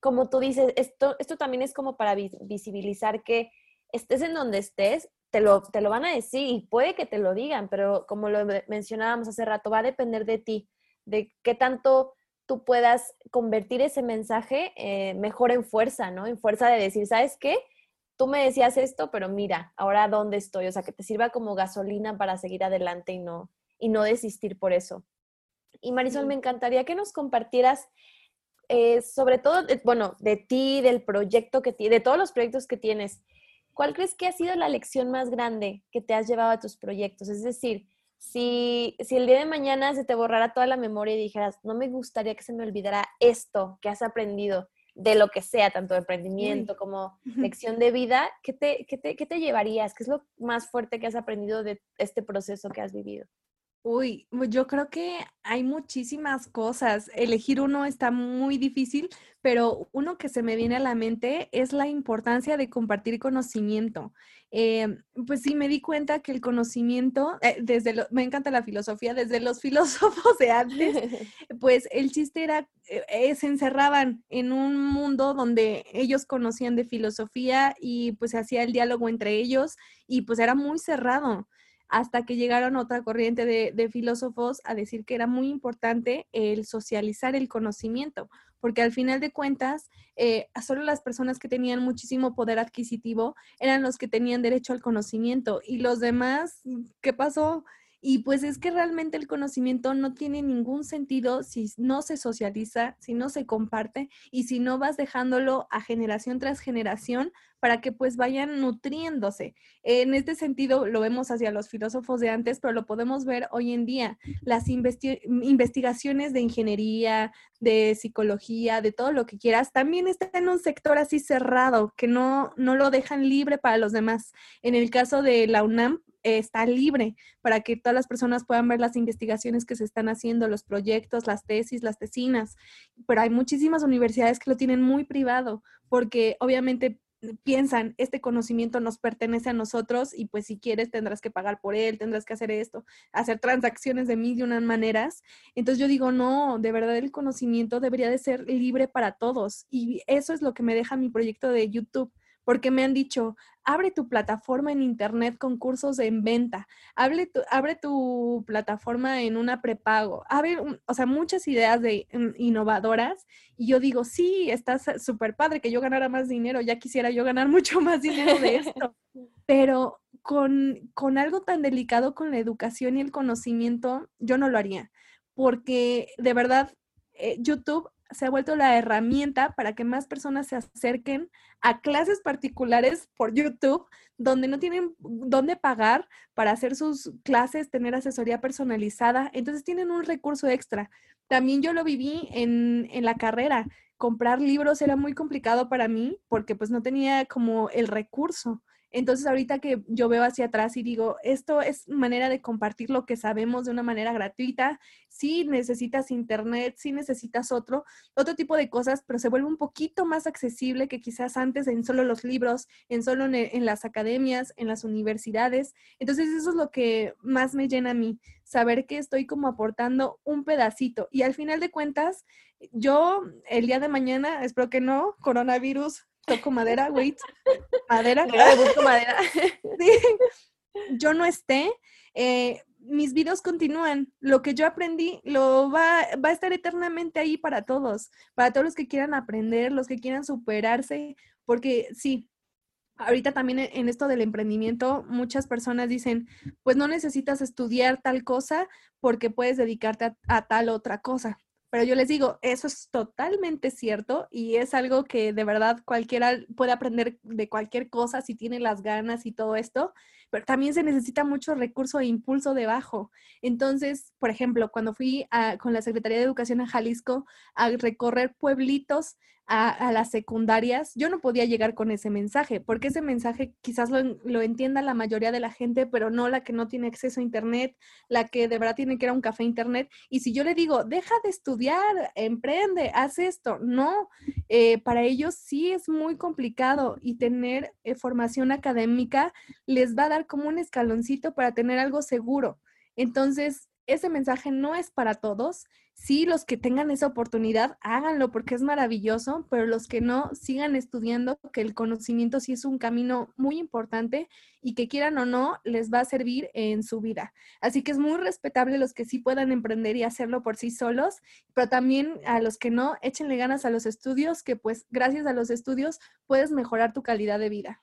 como tú dices, esto, esto también es como para visibilizar que estés en donde estés, te lo, te lo van a decir y puede que te lo digan, pero como lo mencionábamos hace rato, va a depender de ti, de qué tanto tú puedas convertir ese mensaje eh, mejor en fuerza, ¿no? En fuerza de decir, ¿sabes qué? Tú me decías esto, pero mira, ahora dónde estoy, o sea, que te sirva como gasolina para seguir adelante y no, y no desistir por eso. Y Marisol, me encantaría que nos compartieras eh, sobre todo, bueno, de ti, del proyecto que tienes, de todos los proyectos que tienes, ¿cuál crees que ha sido la lección más grande que te has llevado a tus proyectos? Es decir, si, si el día de mañana se te borrara toda la memoria y dijeras, no me gustaría que se me olvidara esto que has aprendido, de lo que sea, tanto de emprendimiento como lección de vida, ¿qué te, qué, te, ¿qué te llevarías? ¿Qué es lo más fuerte que has aprendido de este proceso que has vivido? Uy, pues yo creo que hay muchísimas cosas. Elegir uno está muy difícil, pero uno que se me viene a la mente es la importancia de compartir conocimiento. Em, pues sí, me di cuenta que el conocimiento, eh, desde lo, me encanta la filosofía, desde los filósofos de antes, pues el chiste era, eh, eh, se encerraban en un mundo donde ellos conocían de filosofía y pues se hacía el diálogo entre ellos y pues era muy cerrado hasta que llegaron otra corriente de, filósofos a decir que era muy importante el socializar el conocimiento, porque al final de cuentas, eh, solo las personas que tenían muchísimo poder adquisitivo eran los que tenían derecho al conocimiento y los demás, ¿qué pasó? Y pues es que realmente el conocimiento no tiene ningún sentido si no se socializa, si no se comparte y si no vas dejándolo a generación tras generación para que pues vayan nutriéndose. En este sentido lo vemos hacia los filósofos de antes, pero lo podemos ver hoy en día. Las investigaciones de ingeniería, de psicología, de todo lo que quieras, también está en un sector así cerrado, que no, no lo dejan libre para los demás. En el caso de la UNAM, está libre para que todas las personas puedan ver las investigaciones que se están haciendo, los proyectos, las tesis, las tesinas. Pero hay muchísimas universidades que lo tienen muy privado porque obviamente piensan, este conocimiento nos pertenece a nosotros y pues si quieres tendrás que pagar por él, tendrás que hacer esto, hacer transacciones de mil y unas maneras. Entonces yo digo, no, de verdad el conocimiento debería de ser libre para todos y eso es lo que me deja mi proyecto de YouTube porque me han dicho, abre tu plataforma en internet con cursos en venta, abre tu, abre tu plataforma en una prepago, abre, o sea, muchas ideas de mm, innovadoras y yo digo, sí, está súper padre que yo ganara más dinero, ya quisiera yo ganar mucho más dinero de esto, pero con, con algo tan delicado con la educación y el conocimiento, yo no lo haría, porque de verdad eh, YouTube se ha vuelto la herramienta para que más personas se acerquen a clases particulares por YouTube, donde no tienen dónde pagar para hacer sus clases, tener asesoría personalizada. Entonces tienen un recurso extra. También yo lo viví en, en la carrera. Comprar libros era muy complicado para mí porque pues no tenía como el recurso. Entonces ahorita que yo veo hacia atrás y digo, esto es manera de compartir lo que sabemos de una manera gratuita. Si necesitas internet, si necesitas otro, otro tipo de cosas, pero se vuelve un poquito más accesible que quizás antes en solo los libros, en solo en, en las academias, en las universidades. Entonces eso es lo que más me llena a mí, saber que estoy como aportando un pedacito. Y al final de cuentas, yo el día de mañana, espero que no, coronavirus, toco madera, wait, madera. madera. Yo no esté, eh, mis videos continúan. Lo que yo aprendí lo va, va a estar eternamente ahí para todos, para todos los que quieran aprender, los que quieran superarse, porque sí, ahorita también en esto del emprendimiento, muchas personas dicen, pues no necesitas estudiar tal cosa porque puedes dedicarte a tal otra cosa. Pero yo les digo, eso es totalmente cierto y es algo que de verdad cualquiera puede aprender de cualquier cosa si tiene las ganas y todo esto, pero también se necesita mucho recurso e impulso debajo. Entonces, por ejemplo, cuando fui con la Secretaría de Educación a Jalisco a recorrer pueblitos a, las secundarias, yo no podía llegar con ese mensaje, porque ese mensaje quizás lo, lo, entienda la mayoría de la gente, pero no la que no tiene acceso a Internet, la que de verdad tiene que ir a un café Internet. Y si yo le digo, deja de estudiar, emprende, haz esto, no, eh, para ellos sí es muy complicado y tener eh, formación académica les va a dar como un escaloncito para tener algo seguro. Entonces, ese mensaje no es para todos. Sí, los que tengan esa oportunidad, háganlo porque es maravilloso, pero los que no, sigan estudiando, que el conocimiento sí es un camino muy importante y que quieran o no, les va a servir en su vida. Así que es muy respetable los que sí puedan emprender y hacerlo por sí solos, pero también a los que no, échenle ganas a los estudios, que pues gracias a los estudios puedes mejorar tu calidad de vida.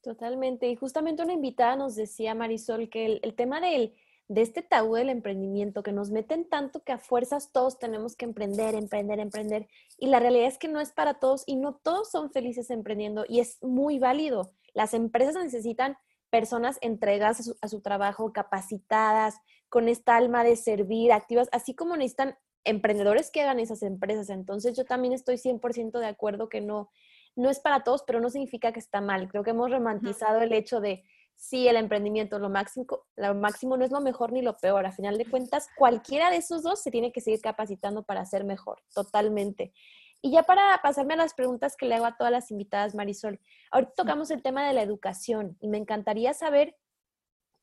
Totalmente. Y justamente una invitada nos decía, Marisol, que el, el tema del de este tabú del emprendimiento que nos meten tanto que a fuerzas todos tenemos que emprender, emprender, emprender. Y la realidad es que no es para todos y no todos son felices emprendiendo y es muy válido. Las empresas necesitan personas entregadas a su, trabajo, capacitadas, con esta alma de servir, activas, así como necesitan emprendedores que hagan esas empresas. Entonces yo también estoy 100% de acuerdo que no, no es para todos, pero no significa que está mal. Creo que hemos romantizado el hecho de sí, el emprendimiento, lo máximo, lo máximo no es lo mejor ni lo peor. A final de cuentas, cualquiera de esos dos se tiene que seguir capacitando para ser mejor, totalmente. Y ya para pasarme a las preguntas que le hago a todas las invitadas, Marisol, ahorita tocamos el tema de la educación y me encantaría saber,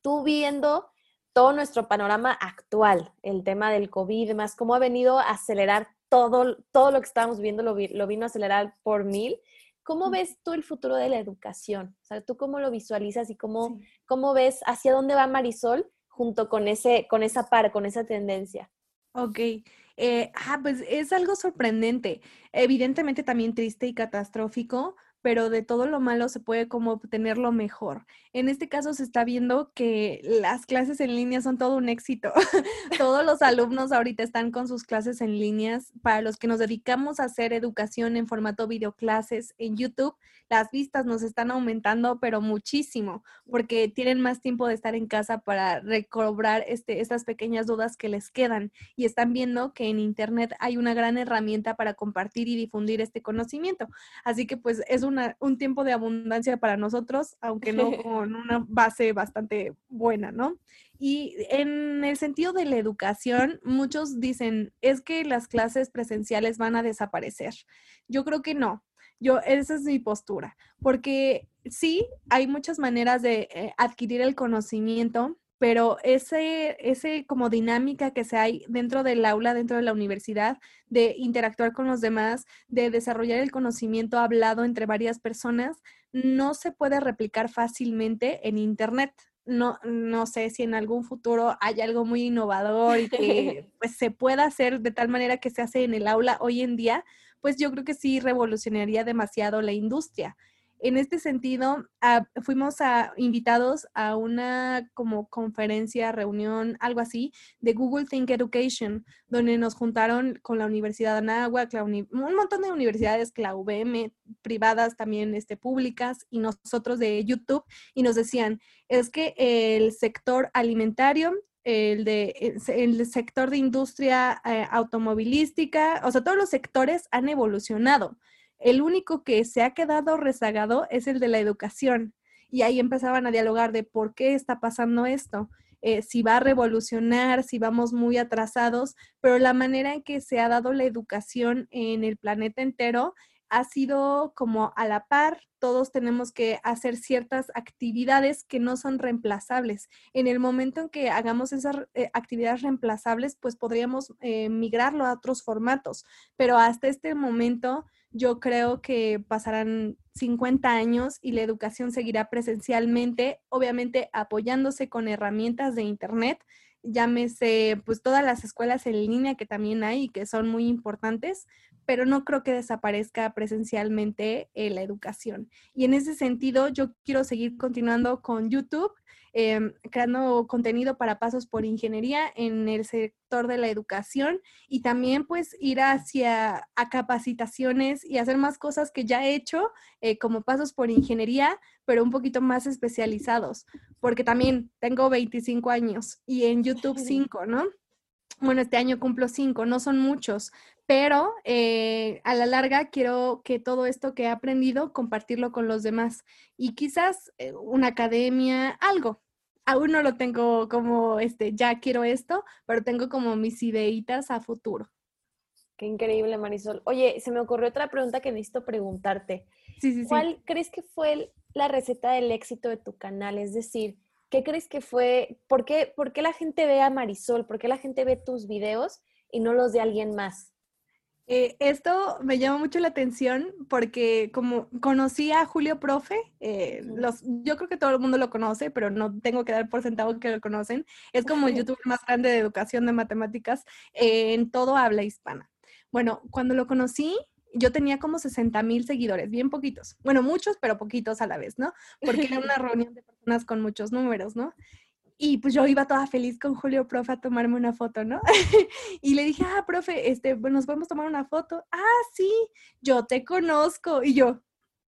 tú viendo todo nuestro panorama actual, el tema del COVID y demás, cómo ha venido a acelerar todo, todo lo que estábamos viendo, lo, lo vino a acelerar por mil. ¿Cómo ves tú el futuro de la educación? O sea, ¿tú cómo lo visualizas y cómo, cómo ves hacia dónde va Marisol junto con, ese, con esa par, con esa tendencia? Ok, eh, ah, pues es algo sorprendente, evidentemente también triste y catastrófico, pero de todo lo malo se puede como obtener lo mejor. En este caso se está viendo que las clases en línea son todo un éxito. Todos los alumnos ahorita están con sus clases en líneas. Para los que nos dedicamos a hacer educación en formato videoclases en YouTube, las vistas nos están aumentando, pero muchísimo, porque tienen más tiempo de estar en casa para recobrar este, estas pequeñas dudas que les quedan y están viendo que en Internet hay una gran herramienta para compartir y difundir este conocimiento. Así que pues es un tiempo de abundancia para nosotros, aunque no con una base bastante buena, ¿no? Y en el sentido de la educación, muchos dicen, es que las clases presenciales van a desaparecer. Yo creo que no. Yo, esa es mi postura, porque sí, hay muchas maneras de eh, adquirir el conocimiento, pero ese, ese como dinámica que se hay dentro del aula, dentro de la universidad, de interactuar con los demás, de desarrollar el conocimiento hablado entre varias personas, no se puede replicar fácilmente en Internet. No, no sé si en algún futuro hay algo muy innovador y que pues, se pueda hacer de tal manera que se hace en el aula hoy en día, pues yo creo que sí revolucionaría demasiado la industria. En este sentido, ah, fuimos a, invitados a una como conferencia, reunión, algo así, de Google Think Education, donde nos juntaron con la Universidad de Anáhuac, un montón de universidades, la UVM, privadas también este, públicas, y nosotros de YouTube, y nos decían, es que el sector alimentario el, de, el sector de industria eh, automovilística, o sea, todos los sectores han evolucionado. El único que se ha quedado rezagado es el de la educación. Y ahí empezaban a dialogar de por qué está pasando esto, eh, si va a revolucionar, si vamos muy atrasados, pero la manera en que se ha dado la educación en el planeta entero ha sido como a la par, todos tenemos que hacer ciertas actividades que no son reemplazables. En el momento en que hagamos esas eh, actividades reemplazables, pues podríamos eh, migrarlo a otros formatos, pero hasta este momento yo creo que pasarán 50 años y la educación seguirá presencialmente, obviamente apoyándose con herramientas de Internet, llámese pues todas las escuelas en línea que también hay y que son muy importantes, pero no creo que desaparezca presencialmente eh, la educación. Y en ese sentido, yo quiero seguir continuando con YouTube, em, creando contenido para pasos por ingeniería en el sector de la educación y también pues ir hacia a capacitaciones y hacer más cosas que ya he hecho eh, como pasos por ingeniería, pero un poquito más especializados, porque también tengo 25 años y en YouTube 5, ¿no? bueno, este año cumplo cinco, no son muchos, pero eh, a la larga quiero que todo esto que he aprendido, compartirlo con los demás y quizás eh, una academia, algo. Aún no lo tengo como, este, ya quiero esto, pero tengo como mis ideitas a futuro. Qué increíble, Marisol. Oye, se me ocurrió otra pregunta que necesito preguntarte. Sí, sí, ¿Cuál crees que fue la receta del éxito de tu canal? Es decir, ¿qué crees que fue? ¿Por qué, ¿Por qué la gente ve a Marisol? ¿Por qué la gente ve tus videos y no los de alguien más? Eh, esto me llama mucho la atención porque como conocí a Julio Profe, eh, los, yo creo que todo el mundo lo conoce, pero no tengo que dar por sentado que lo conocen. Es como el youtuber más grande de educación de matemáticas en todo habla hispana. Bueno, cuando lo conocí, yo tenía como 60 mil seguidores, bien poquitos. Bueno, muchos, pero poquitos a la vez, ¿no? Porque era una reunión de personas con muchos números, ¿no? Y pues yo iba toda feliz con Julio, profe, a tomarme una foto, ¿no? y le dije, ah, profe, este, pues, nos podemos tomar una foto. Ah, sí, yo te conozco. Y yo,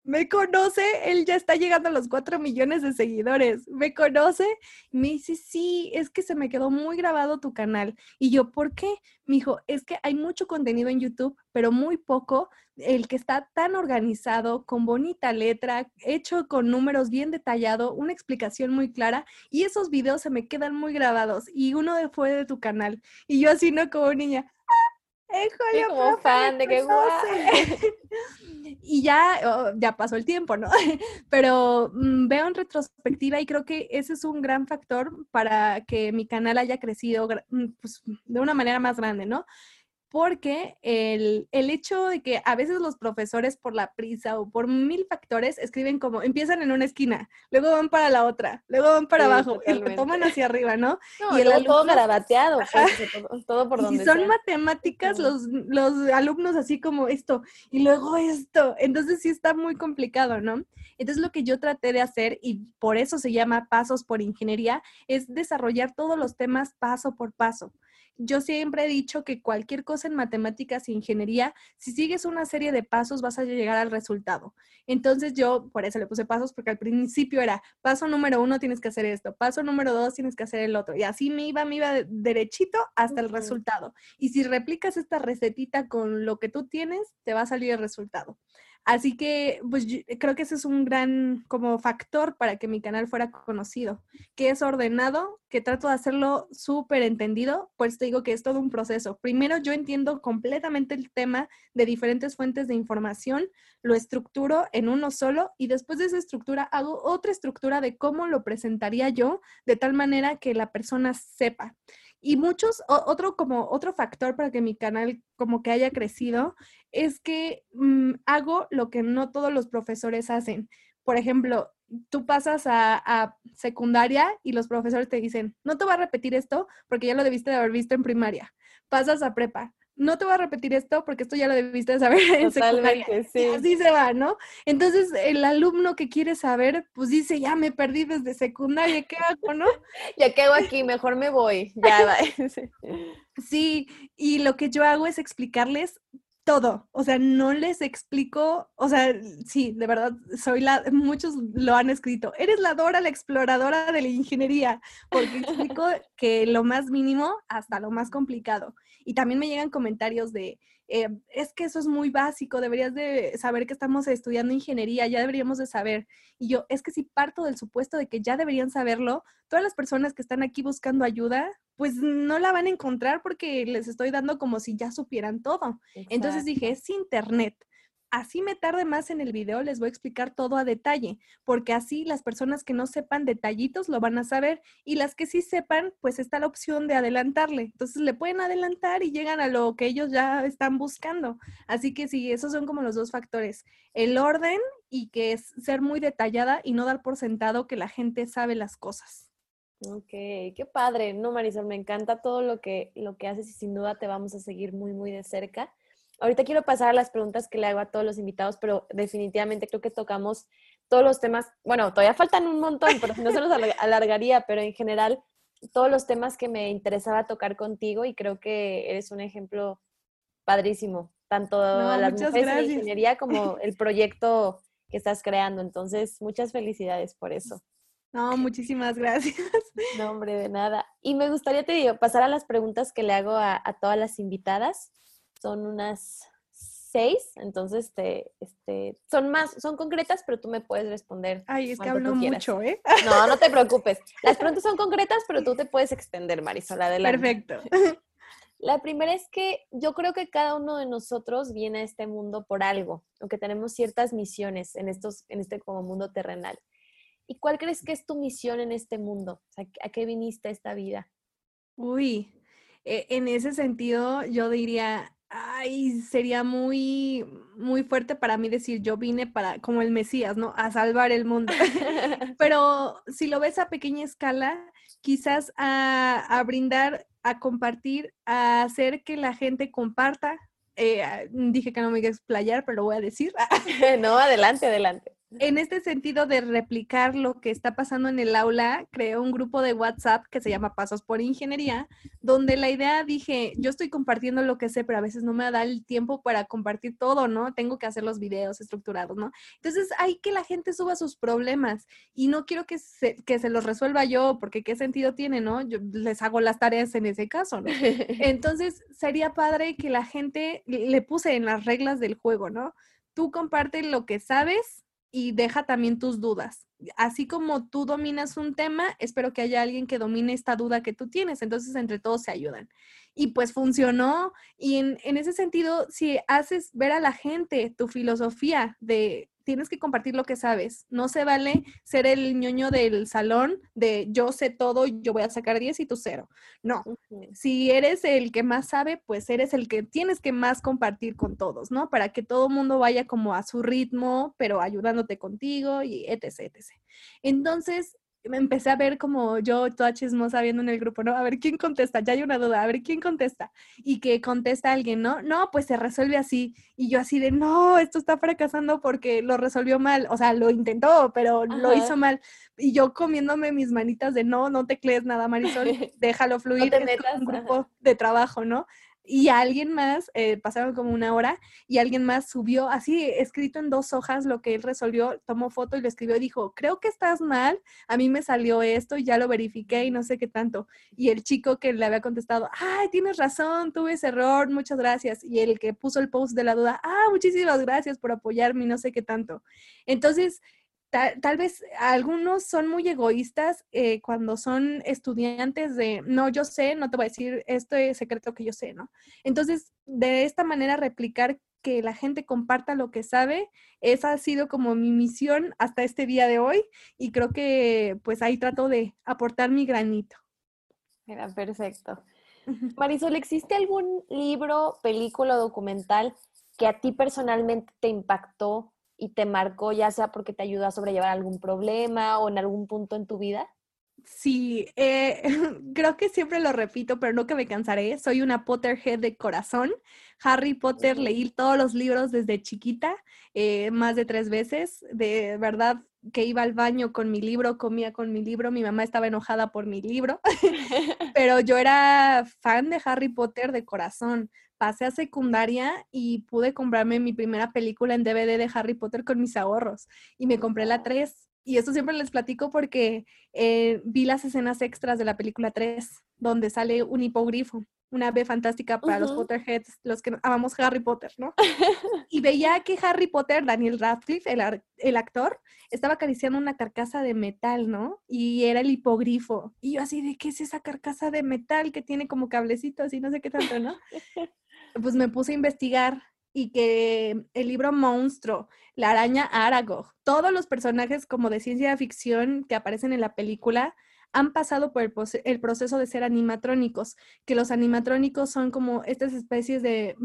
me conoce, él ya está llegando a los cuatro millones de seguidores, me conoce, me dice, sí, es que se me quedó muy grabado tu canal. Y yo, ¿por qué? Me dijo, es que hay mucho contenido en YouTube, pero muy poco, el que está tan organizado, con bonita letra, hecho con números bien detallado, una explicación muy clara, y esos videos se me quedan muy grabados, y uno fue de tu canal. Y yo así, ¿no? Como niña, ¡Éjole, como fan de que y ya, oh, ya pasó el tiempo, ¿no? Pero mm, veo en retrospectiva y creo que ese es un gran factor para que mi canal haya crecido mm, pues, de una manera más grande, ¿no? Porque el, hecho de que a veces los profesores por la prisa o por mil factores escriben como empiezan en una esquina, luego van para la otra, luego van para abajo y lo toman hacia arriba, ¿no? y el alumno, todo garabateado, pues, todo, por donde Y son matemáticas los, los alumnos así como esto y luego esto, entonces sí está muy complicado, ¿no? Entonces lo que yo traté de hacer y por eso se llama Pasos por Ingeniería es desarrollar todos los temas paso por paso yo siempre he dicho que cualquier cosa en matemáticas e ingeniería, si sigues una serie de pasos vas a llegar al resultado. Entonces yo por eso le puse pasos porque al principio era paso número uno tienes que hacer esto, paso número dos tienes que hacer el otro. Y así me iba, me iba derechito hasta el resultado. Y si replicas esta recetita con lo que tú tienes, te va a salir el resultado. Así que, pues creo que ese es un gran como factor para que mi canal fuera conocido, que es ordenado, que trato de hacerlo súper entendido, pues te digo que es todo un proceso. Primero yo entiendo completamente el tema de diferentes fuentes de información, lo estructuro en uno solo y después de esa estructura hago otra estructura de cómo lo presentaría yo de tal manera que la persona sepa. Y muchos, otro como otro factor para que mi canal como que haya crecido es que mm, hago lo que no todos los profesores hacen. Por ejemplo, tú pasas a, secundaria y los profesores te dicen, no te voy a repetir esto porque ya lo debiste de haber visto en primaria. Pasas a prepa, no te voy a repetir esto porque esto ya lo debiste de saber en secundaria. Sí. así se va, ¿no? Entonces, el alumno que quiere saber, pues dice, ya me perdí desde secundaria, ¿qué hago, no? ya qué hago aquí, mejor me voy, ya va. sí, y lo que yo hago es explicarles todo, o sea, no les explico, o sea, sí, de verdad, soy la, muchos lo han escrito, eres la Dora, la exploradora de la ingeniería, porque explico que lo más mínimo hasta lo más complicado. Y también me llegan comentarios de, eh, es que eso es muy básico, deberías de saber que estamos estudiando ingeniería, ya deberíamos de saber. Y yo, es que si parto del supuesto de que ya deberían saberlo, todas las personas que están aquí buscando ayuda, pues no la van a encontrar porque les estoy dando como si ya supieran todo. Entonces dije, es internet así me tarde más en el video, les voy a explicar todo a detalle, porque así las personas que no sepan detallitos lo van a saber y las que sí sepan, pues está la opción de adelantarle. Entonces le pueden adelantar y llegan a lo que ellos ya están buscando. Así que sí, esos son como los dos factores. El orden y que es ser muy detallada y no dar por sentado que la gente sabe las cosas. Ok, qué padre. No, Marisol, me encanta todo lo que, lo que haces y sin duda te vamos a seguir muy, muy de cerca. Ahorita quiero pasar a las preguntas que le hago a todos los invitados, pero definitivamente creo que tocamos todos los temas. Bueno, todavía faltan un montón, pero no se los alargaría, pero en general todos los temas que me interesaba tocar contigo y creo que eres un ejemplo padrísimo, tanto no, las mujeres de ingeniería como el proyecto que estás creando. Entonces, muchas felicidades por eso. No, muchísimas gracias. No, hombre, de nada. Y me gustaría, te digo, pasar a las preguntas que le hago a, a todas las invitadas son unas seis, entonces te, este, son más, son concretas, pero tú me puedes responder. Ay, es que hablo mucho, ¿eh? No, no te preocupes. Las preguntas son concretas, pero tú te puedes extender, Marisol, adelante. Perfecto. La primera es que yo creo que cada uno de nosotros viene a este mundo por algo, aunque tenemos ciertas misiones en, estos, en este como mundo terrenal. ¿Y cuál crees que es tu misión en este mundo? ¿A qué viniste esta vida? Uy, e, en ese sentido yo diría, ay, sería muy, muy fuerte para mí decir yo vine para, como el Mesías, ¿no? A salvar el mundo. Pero si lo ves a pequeña escala, quizás a, brindar, a compartir, a hacer que la gente comparta. Eh, dije que no me iba a explayar, pero lo voy a decir. no, adelante, adelante. En este sentido de replicar lo que está pasando en el aula, creé un grupo de WhatsApp que se llama Pasos por Ingeniería, donde la idea dije, yo estoy compartiendo lo que sé, pero a veces no me da el tiempo para compartir todo, ¿no? Tengo que hacer los videos estructurados, ¿no? Entonces hay que la gente suba sus problemas y no quiero que se, que se los resuelva yo, porque qué sentido tiene, ¿no? Yo les hago las tareas en ese caso, ¿no? Entonces sería padre que la gente le puse en las reglas del juego, ¿no? Tú comparte lo que sabes y deja también tus dudas. Así como tú dominas un tema, espero que haya alguien que domine esta duda que tú tienes. Entonces, entre todos se ayudan. Y pues funcionó. Y en, en ese sentido, si haces ver a la gente tu filosofía de tienes que compartir lo que sabes. No se vale ser el ñoño del salón de yo sé todo, yo voy a sacar 10 y tú cero. No. Si eres el que más sabe, pues eres el que tienes que más compartir con todos, ¿no? Para que todo el mundo vaya como a su ritmo, pero ayudándote contigo y etc, etc. Entonces, me empecé a ver como yo toda chismosa viendo en el grupo, ¿no? A ver quién contesta, ya hay una duda, a ver quién contesta. Y que contesta alguien, ¿no? No, pues se resuelve así. Y yo así de, no, esto está fracasando porque lo resolvió mal. O sea, lo intentó, pero lo hizo mal. Y yo comiéndome mis manitas de, no, no te crees nada, Marisol, déjalo fluir. es un grupo de trabajo, ¿no? Y alguien más, eh, pasaron como una hora, y alguien más subió así, escrito en dos hojas, lo que él resolvió, tomó foto y lo escribió, y dijo, creo que estás mal, a mí me salió esto, ya lo verifiqué y no sé qué tanto. Y el chico que le había contestado, ay, tienes razón, tuve ese error, muchas gracias. Y el que puso el post de la duda, ah, muchísimas gracias por apoyarme y no sé qué tanto. Entonces, Tal, vez algunos son muy egoístas eh, cuando son estudiantes de, no, yo sé, no te voy a decir este secreto que yo sé, ¿no? Entonces, de esta manera replicar que la gente comparta lo que sabe, esa ha sido como mi misión hasta este día de hoy y creo que pues ahí trato de aportar mi granito. Era perfecto. Marisol, ¿existe algún libro, película o documental que a ti personalmente te impactó y te marcó, ya sea porque te ayudó a sobrellevar algún problema o en algún punto en tu vida? Sí, eh, creo que siempre lo repito, pero no que me cansaré. Soy una Potterhead de corazón. Harry Potter, leí todos los libros desde chiquita, eh, más de tres veces. De verdad que iba al baño con mi libro, comía con mi libro. Mi mamá estaba enojada por mi libro, pero yo era fan de Harry Potter de corazón pasé a secundaria y pude comprarme mi primera película en DVD de Harry Potter con mis ahorros y me compré la 3. Y esto siempre les platico porque eh, vi las escenas extras de la película 3, donde sale un hipogrifo, una ave fantástica para los Potterheads, los que amamos Harry Potter, ¿no? y veía que Harry Potter, Daniel Radcliffe, el, el actor, estaba acariciando una carcasa de metal, ¿no? Y era el hipogrifo. Y yo así de, ¿qué es esa carcasa de metal que tiene como cablecitos y no sé qué tanto, ¿no? pues me puse a investigar y que el libro Monstruo, la araña Aragog, todos los personajes como de ciencia ficción que aparecen en la película han pasado por el, proceso de ser animatrónicos, que los animatrónicos son como estas especies de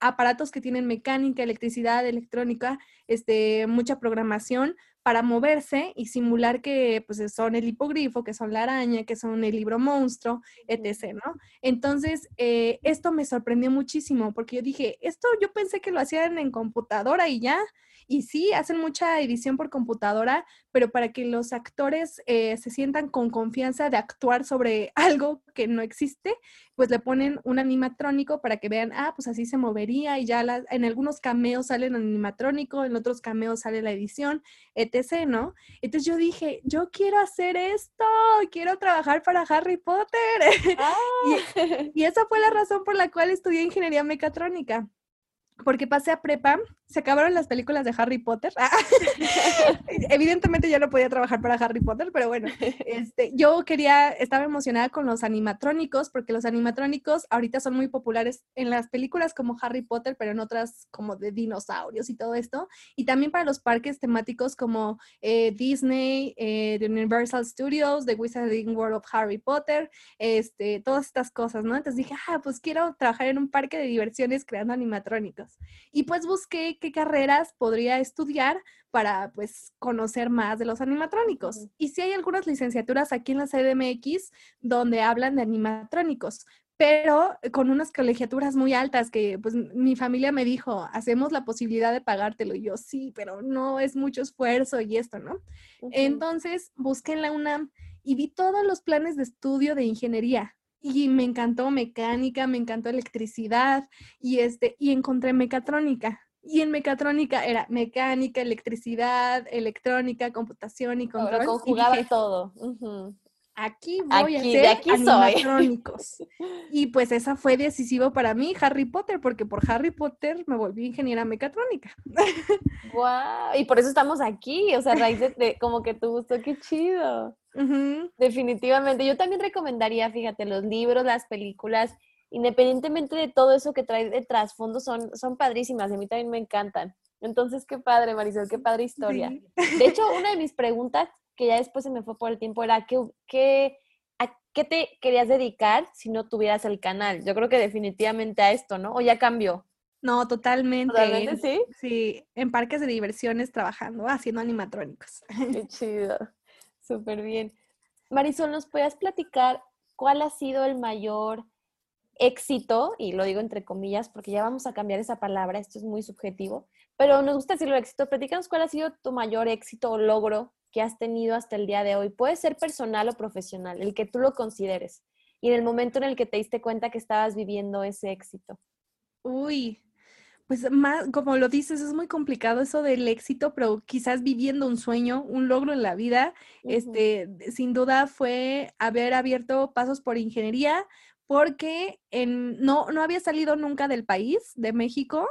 aparatos que tienen mecánica, electricidad, electrónica, este, mucha programación, para moverse y simular que pues, son el hipogrifo, que son la araña, que son el libro monstruo, etc., ¿no? Entonces, eh, esto me sorprendió muchísimo porque yo dije, esto yo pensé que lo hacían en computadora y ya, y sí, hacen mucha edición por computadora, pero para que los actores eh, se sientan con confianza de actuar sobre algo que no existe, pues le ponen un animatrónico para que vean, ah, pues así se movería y ya en algunos cameos sale el animatrónico, en otros cameos sale la edición, etc., ¿no? Entonces yo dije, yo quiero hacer esto, quiero trabajar para Harry Potter. Ah. y, y esa fue la razón por la cual estudié ingeniería mecatrónica porque pasé a prepa, se acabaron las películas de Harry Potter. Evidentemente ya no podía trabajar para Harry Potter, pero bueno, este, yo quería, estaba emocionada con los animatrónicos, porque los animatrónicos ahorita son muy populares en las películas como Harry Potter, pero en otras como de dinosaurios y todo esto, y también para los parques temáticos como eh, Disney, eh, Universal Studios, The Wizarding World of Harry Potter, este, todas estas cosas, ¿no? Entonces dije, ah, pues quiero trabajar en un parque de diversiones creando animatrónicos. Y pues busqué qué carreras podría estudiar para pues conocer más de los animatrónicos. Y sí hay algunas licenciaturas aquí en la CDMX donde hablan de animatrónicos, pero con unas colegiaturas muy altas que pues mi familia me dijo, hacemos la posibilidad de pagártelo. Y yo, sí, pero no es mucho esfuerzo y esto, ¿no? Entonces busqué en la UNAM y vi todos los planes de estudio de ingeniería y me encantó mecánica, me encantó electricidad y este y encontré mecatrónica. Y en mecatrónica era mecánica, electricidad, electrónica, computación y control. conjugaba todo aquí voy a ser aquí animatrónicos. y pues esa fue decisivo para mí, Harry Potter, porque por Harry Potter me volví ingeniera mecatrónica. ¡Wow! Y por eso estamos aquí, o sea, raíz de, como que te gustó, qué chido. Definitivamente. Yo también recomendaría, fíjate, los libros, las películas, independientemente de todo eso que trae de trasfondo, son, son padrísimas, a mí también me encantan. Entonces, qué padre, Marisol, qué padre historia. De hecho, una de mis preguntas que ya después se me fue por el tiempo, era ¿qué, ¿a qué te querías dedicar si no tuvieras el canal? Yo creo que definitivamente a esto, ¿no? ¿O ya cambió? No, totalmente. ¿Totalmente sí? Sí, en parques de diversiones trabajando, haciendo animatrónicos. Qué chido, súper bien. Marisol, ¿nos puedes platicar cuál ha sido el mayor éxito, y lo digo entre comillas porque ya vamos a cambiar esa palabra, esto es muy subjetivo, pero nos gusta decirlo éxito. Platícanos cuál ha sido tu mayor éxito o logro que has tenido hasta el día de hoy. Puede ser personal o profesional, el que tú lo consideres. Y en el momento en el que te diste cuenta que estabas viviendo ese éxito. Uy, pues más, como lo dices, es muy complicado eso del éxito, pero quizás viviendo un sueño, un logro en la vida, este, sin duda fue haber abierto pasos por ingeniería, porque en, no, no había salido nunca del país, de México,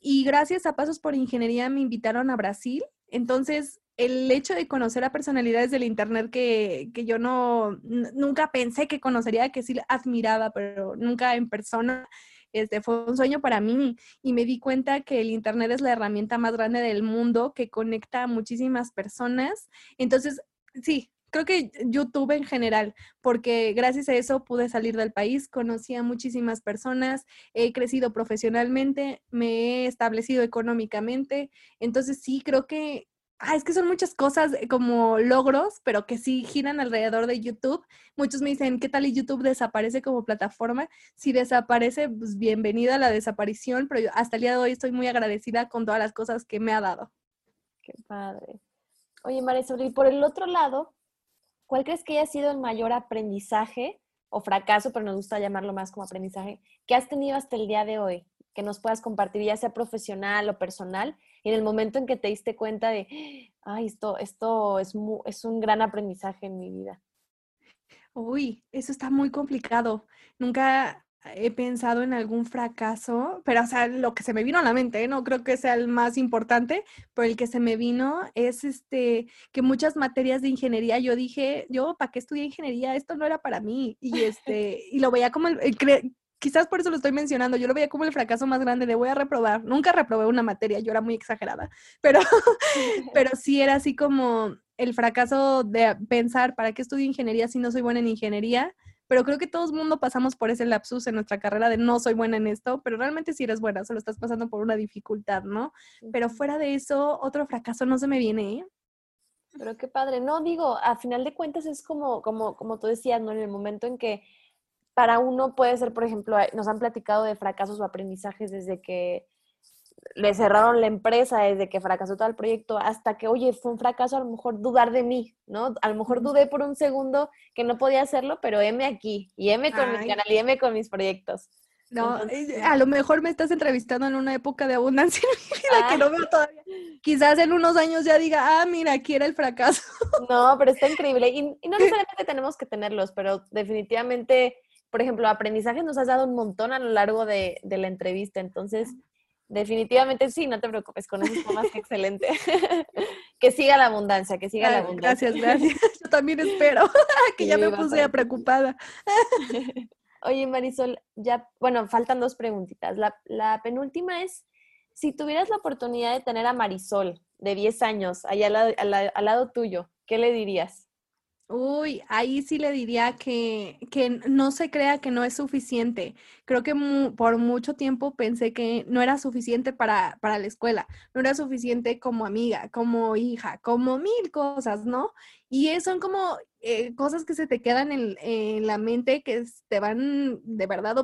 y gracias a Pasos por Ingeniería me invitaron a Brasil. Entonces, el hecho de conocer a personalidades del Internet que, que yo no, nunca pensé que conocería, que sí admiraba, pero nunca en persona, este, fue un sueño para mí y me di cuenta que el Internet es la herramienta más grande del mundo que conecta a muchísimas personas. Entonces, sí, creo que YouTube en general, porque gracias a eso pude salir del país, conocí a muchísimas personas, he crecido profesionalmente, me he establecido económicamente, entonces sí, creo que, ah, es que son muchas cosas eh, como logros, pero que sí giran alrededor de YouTube. Muchos me dicen, ¿qué tal y YouTube desaparece como plataforma? Si desaparece, pues bienvenida a la desaparición, pero yo hasta el día de hoy estoy muy agradecida con todas las cosas que me ha dado. Qué padre. Oye, Marisol, y por el otro lado, ¿cuál crees que haya sido el mayor aprendizaje o fracaso, pero nos gusta llamarlo más como aprendizaje, que has tenido hasta el día de hoy? Que nos puedas compartir, ya sea profesional o personal, y en el momento en que te diste cuenta de, ay, esto, esto es, es un gran aprendizaje en mi vida. Uy, eso está muy complicado. Nunca he pensado en algún fracaso, pero o sea, lo que se me vino a la mente, no creo que sea el más importante, pero el que se me vino es este que muchas materias de ingeniería yo dije, yo para qué estudié ingeniería, esto no era para mí y este y lo veía como el, quizás por eso lo estoy mencionando, yo lo veía como el fracaso más grande de voy a reprobar. Nunca reprobé una materia, yo era muy exagerada, pero pero sí era así como el fracaso de pensar, ¿para qué estudio ingeniería si no soy buena en ingeniería? pero creo que todo el mundo pasamos por ese lapsus en nuestra carrera de no soy buena en esto, pero realmente sí eres buena, solo estás pasando por una dificultad, ¿no? Pero fuera de eso, otro fracaso no se me viene, ¿eh? Pero qué padre. No, digo, a final de cuentas es como, como, como tú decías, ¿no? En el momento en que para uno puede ser, por ejemplo, nos han platicado de fracasos o aprendizajes desde que le cerraron la empresa desde que fracasó todo el proyecto hasta que, oye, fue un fracaso a lo mejor dudar de mí, ¿no? A lo mejor dudé por un segundo que no podía hacerlo, pero M aquí, y M con mi canal, y M con mis proyectos. No, eh, a lo mejor me estás entrevistando en una época de abundancia que no veo todavía. Quizás en unos años ya diga, ah, mira, aquí era el fracaso. No, pero está increíble. Y, y no necesariamente tenemos que tenerlos, pero definitivamente, por ejemplo, aprendizaje nos has dado un montón a lo largo de, de la entrevista. Entonces, Definitivamente sí, no te preocupes, con eso es más que excelente. que siga la abundancia, que siga la abundancia. Gracias, gracias. Yo también espero, que ya me puse preocupada. Oye, Marisol, ya, bueno, faltan dos preguntitas. La, la, penúltima es, si tuvieras la oportunidad de tener a Marisol de 10 años allá al lado tuyo, ¿qué le dirías? Uy, ahí sí le diría que, que no se crea que no es suficiente. Creo que por mucho tiempo pensé que no era suficiente para, para la escuela, no era suficiente como amiga, como hija, como mil cosas, ¿no? Y son como, eh, cosas que se te quedan en, la mente que te van de verdad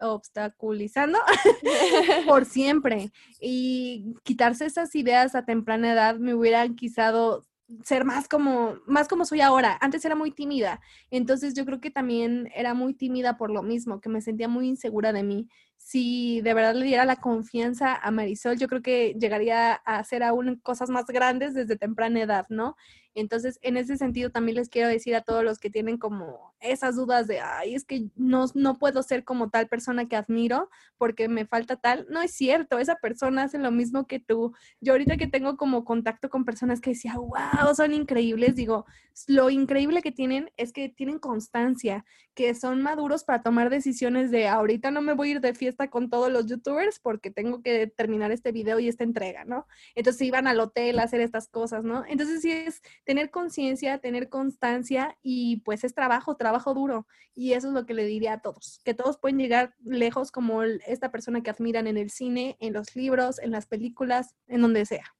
obstaculizando por siempre. Y quitarse esas ideas a temprana edad me hubieran quizado ser más como, más como soy ahora. Antes era muy tímida, entonces yo creo que también era muy tímida por lo mismo, que me sentía muy insegura de mí. Si de verdad le diera la confianza a Marisol, yo creo que llegaría a hacer aún cosas más grandes desde temprana edad, ¿no? Entonces, en ese sentido, también les quiero decir a todos los que tienen como esas dudas de, ay, es que no, no puedo ser como tal persona que admiro porque me falta tal. No es cierto, esa persona hace lo mismo que tú. Yo ahorita que tengo como contacto con personas que decía, wow, son increíbles, digo, lo increíble que tienen es que tienen constancia, que son maduros para tomar decisiones de, ahorita no me voy a ir de fiesta con todos los youtubers porque tengo que terminar este video y esta entrega, ¿no? Entonces iban al hotel a hacer estas cosas, ¿no? Entonces sí es tener conciencia, tener constancia y pues es trabajo, trabajo duro. Y eso es lo que le diría a todos, que todos pueden llegar lejos como esta persona que admiran en el cine, en los libros, en las películas, en donde sea.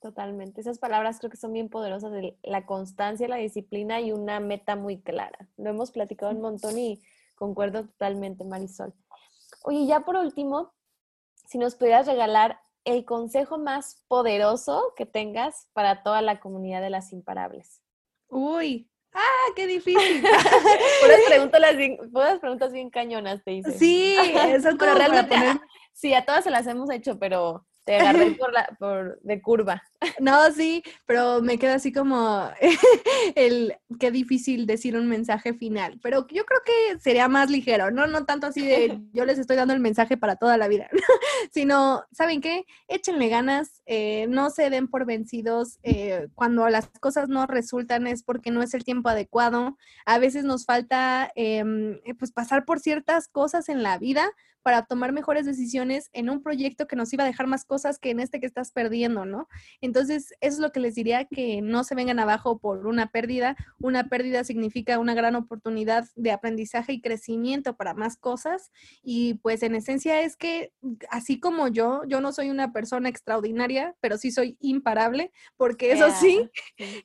Totalmente. Esas palabras creo que son bien poderosas de la constancia, la disciplina y una meta muy clara. Lo hemos platicado un montón y concuerdo totalmente, Marisol. Oye, ya por último, si nos pudieras regalar el consejo más poderoso que tengas para toda la comunidad de las imparables? Uy, ¡ah, qué difícil! puras, preguntas bien, preguntas bien cañonas, te hice. Sí, eso pero realmente, sí, a todas se las hemos hecho, pero te agarré por la, por, de curva. No, sí, pero me queda así como el qué difícil decir un mensaje final. Pero yo creo que sería más ligero, no, no tanto así de yo les estoy dando el mensaje para toda la vida, sino, ¿saben qué? Échenle ganas, eh, no se den por vencidos. Eh, cuando las cosas no resultan es porque no es el tiempo adecuado. A veces nos falta em, pues pasar por ciertas cosas en la vida para tomar mejores decisiones en un proyecto que nos iba a dejar más cosas que en este que estás perdiendo, ¿no? Entonces, eso es lo que les diría, que no se vengan abajo por una pérdida. Una pérdida significa una gran oportunidad de aprendizaje y crecimiento para más cosas. Y pues en esencia es que, así como yo, yo no soy una persona extraordinaria, pero sí soy imparable, porque eso sí,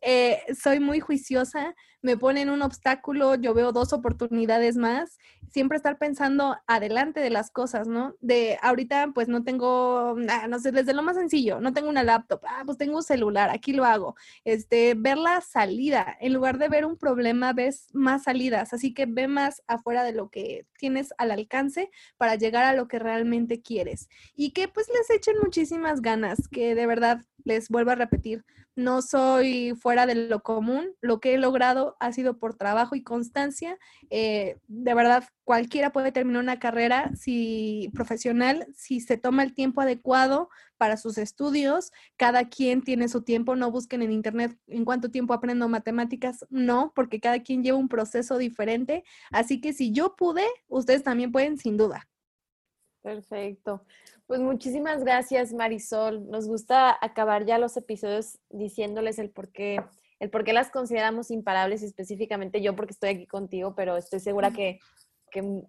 eh, soy muy juiciosa, me ponen un obstáculo, yo veo dos oportunidades más, siempre estar pensando adelante de las cosas, ¿no? De ahorita pues no tengo, no sé, desde lo más sencillo, no tengo una laptop, ah, pues tengo un celular, aquí lo hago. Este, ver la salida, en lugar de ver un problema, ves más salidas, así que ve más afuera de lo que tienes al alcance para llegar a lo que realmente quieres. Y que pues les echen muchísimas ganas, que de verdad les vuelvo a repetir, no soy fuera de lo común, lo que he logrado ha sido por trabajo y constancia. Eh, de verdad, cualquiera puede terminar una carrera si profesional, si se toma el tiempo adecuado para sus estudios, cada quien tiene su tiempo, no busquen en internet en cuánto tiempo aprendo matemáticas, no, porque cada quien lleva un proceso diferente, así que si yo pude, ustedes también pueden sin duda. Perfecto. Pues muchísimas gracias, Marisol. Nos gusta acabar ya los episodios diciéndoles el por qué, el por qué las consideramos imparables, específicamente yo porque estoy aquí contigo, pero estoy segura que,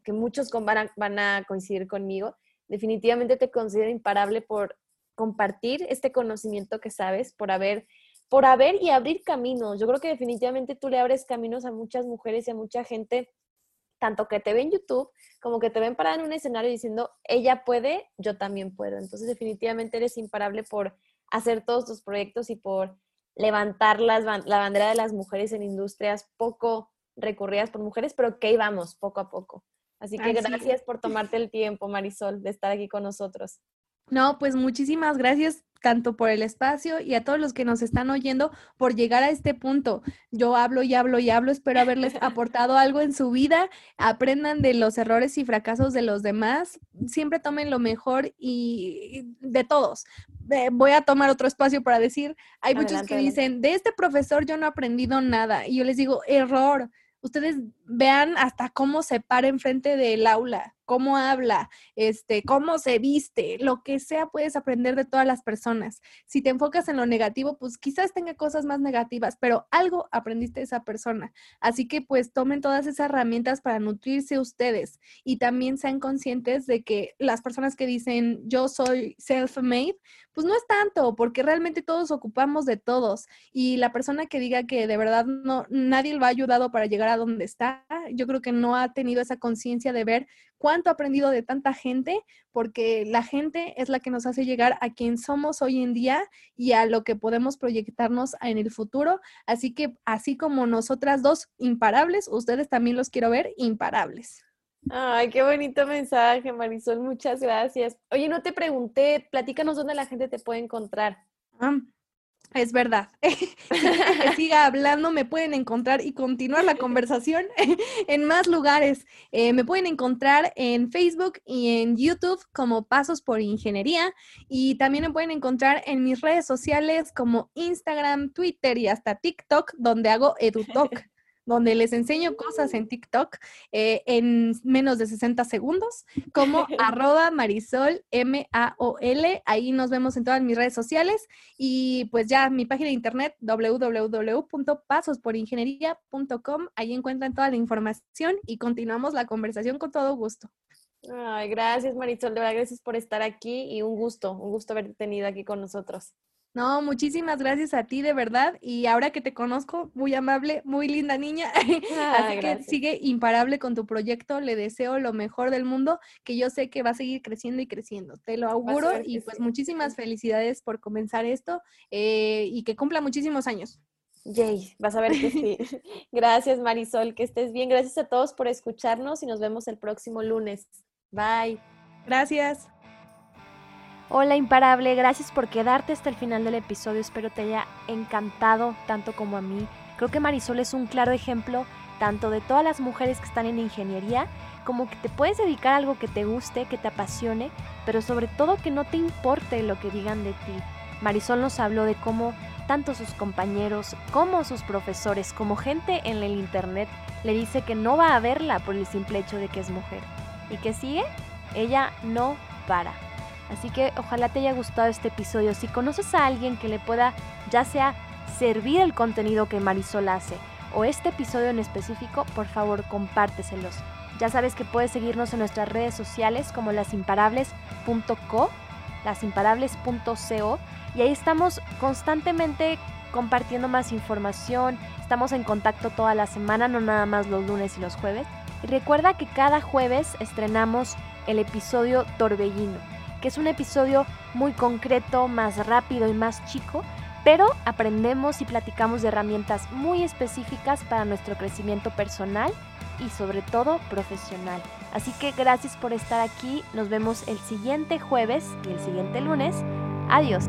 muchos van a, van a coincidir conmigo. Definitivamente te considero imparable por compartir este conocimiento que sabes, por haber, por haber y abrir caminos. Yo creo que definitivamente tú le abres caminos a muchas mujeres y a mucha gente tanto que te ven en YouTube como que te ven parada en un escenario diciendo, ella puede, yo también puedo. Entonces definitivamente eres imparable por hacer todos tus proyectos y por levantar las, la bandera de las mujeres en industrias poco recurridas por mujeres, pero que vamos poco a poco. Así que gracias por tomarte el tiempo, Marisol, de estar aquí con nosotros. No, pues muchísimas gracias tanto por el espacio y a todos los que nos están oyendo por llegar a este punto. Yo hablo y hablo y hablo, espero haberles aportado algo en su vida, aprendan de los errores y fracasos de los demás, siempre tomen lo mejor y de todos. Voy a tomar otro espacio para decir, hay muchos que dicen, de este profesor yo no he aprendido nada y yo les digo, error. Ustedes vean hasta cómo se para enfrente del aula, cómo habla, este, cómo se viste, lo que sea puedes aprender de todas las personas. Si te enfocas en lo negativo, pues quizás tenga cosas más negativas, pero algo aprendiste de esa persona. Así que pues tomen todas esas herramientas para nutrirse ustedes y también sean conscientes de que las personas que dicen yo soy self-made, pues no es tanto, porque realmente todos ocupamos de todos y la persona que diga que de verdad no nadie lo ha ayudado para llegar a donde está, yo creo que no ha tenido esa conciencia de ver cuánto ha aprendido de tanta gente, porque la gente es la que nos hace llegar a quien somos hoy en día y a lo que podemos proyectarnos en el futuro. Así que así como nosotras dos imparables, ustedes también los quiero ver imparables. Ay, qué bonito mensaje, Marisol. Muchas gracias. Oye, no te pregunté, platícanos dónde la gente te puede encontrar. Ah, es verdad. que siga hablando, me pueden encontrar y continuar la conversación en más lugares. Eh, me pueden encontrar en Facebook y en YouTube como Pasos por Ingeniería y también me pueden encontrar en mis redes sociales como Instagram, Twitter y hasta TikTok, donde hago EduTalk donde les enseño cosas en TikTok eh, en menos de 60 segundos, como arroba marisol M-A-O-L. Ahí nos vemos en todas mis redes sociales y pues ya mi página de internet www.pasosporingeniería.com. Ahí encuentran toda la información y continuamos la conversación con todo gusto. Ay, gracias Marisol, de verdad gracias por estar aquí y un gusto, un gusto haberte tenido aquí con nosotros. No, muchísimas gracias a ti de verdad. Y ahora que te conozco, muy amable, muy linda niña. Así que sigue imparable con tu proyecto. Le deseo lo mejor del mundo, que yo sé que va a seguir creciendo y creciendo. Te lo auguro y pues muchísimas felicidades por comenzar esto eh, y que cumpla muchísimos años. Yay, vas a ver que sí. Gracias Marisol, que estés bien. Gracias a todos por escucharnos y nos vemos el próximo lunes. Bye. Gracias. Hola imparable, gracias por quedarte hasta el final del episodio, espero te haya encantado tanto como a mí. Creo que Marisol es un claro ejemplo tanto de todas las mujeres que están en ingeniería, como que te puedes dedicar a algo que te guste, que te apasione, pero sobre todo que no te importe lo que digan de ti. Marisol nos habló de cómo tanto sus compañeros como sus profesores, como gente en el internet, le dice que no va a verla por el simple hecho de que es mujer. ¿Y que sigue? Ella no para. Así que ojalá te haya gustado este episodio. Si conoces a alguien que le pueda ya sea servir el contenido que Marisol hace o este episodio en específico, por favor compárteselos. Ya sabes que puedes seguirnos en nuestras redes sociales como lasimparables.co, lasimparables.co y ahí estamos constantemente compartiendo más información, estamos en contacto toda la semana, no nada más los lunes y los jueves. Y recuerda que cada jueves estrenamos el episodio Torbellino que es un episodio muy concreto, más rápido y más chico, pero aprendemos y platicamos de herramientas muy específicas para nuestro crecimiento personal y sobre todo profesional. Así que gracias por estar aquí, nos vemos el siguiente jueves y el siguiente lunes. Adiós.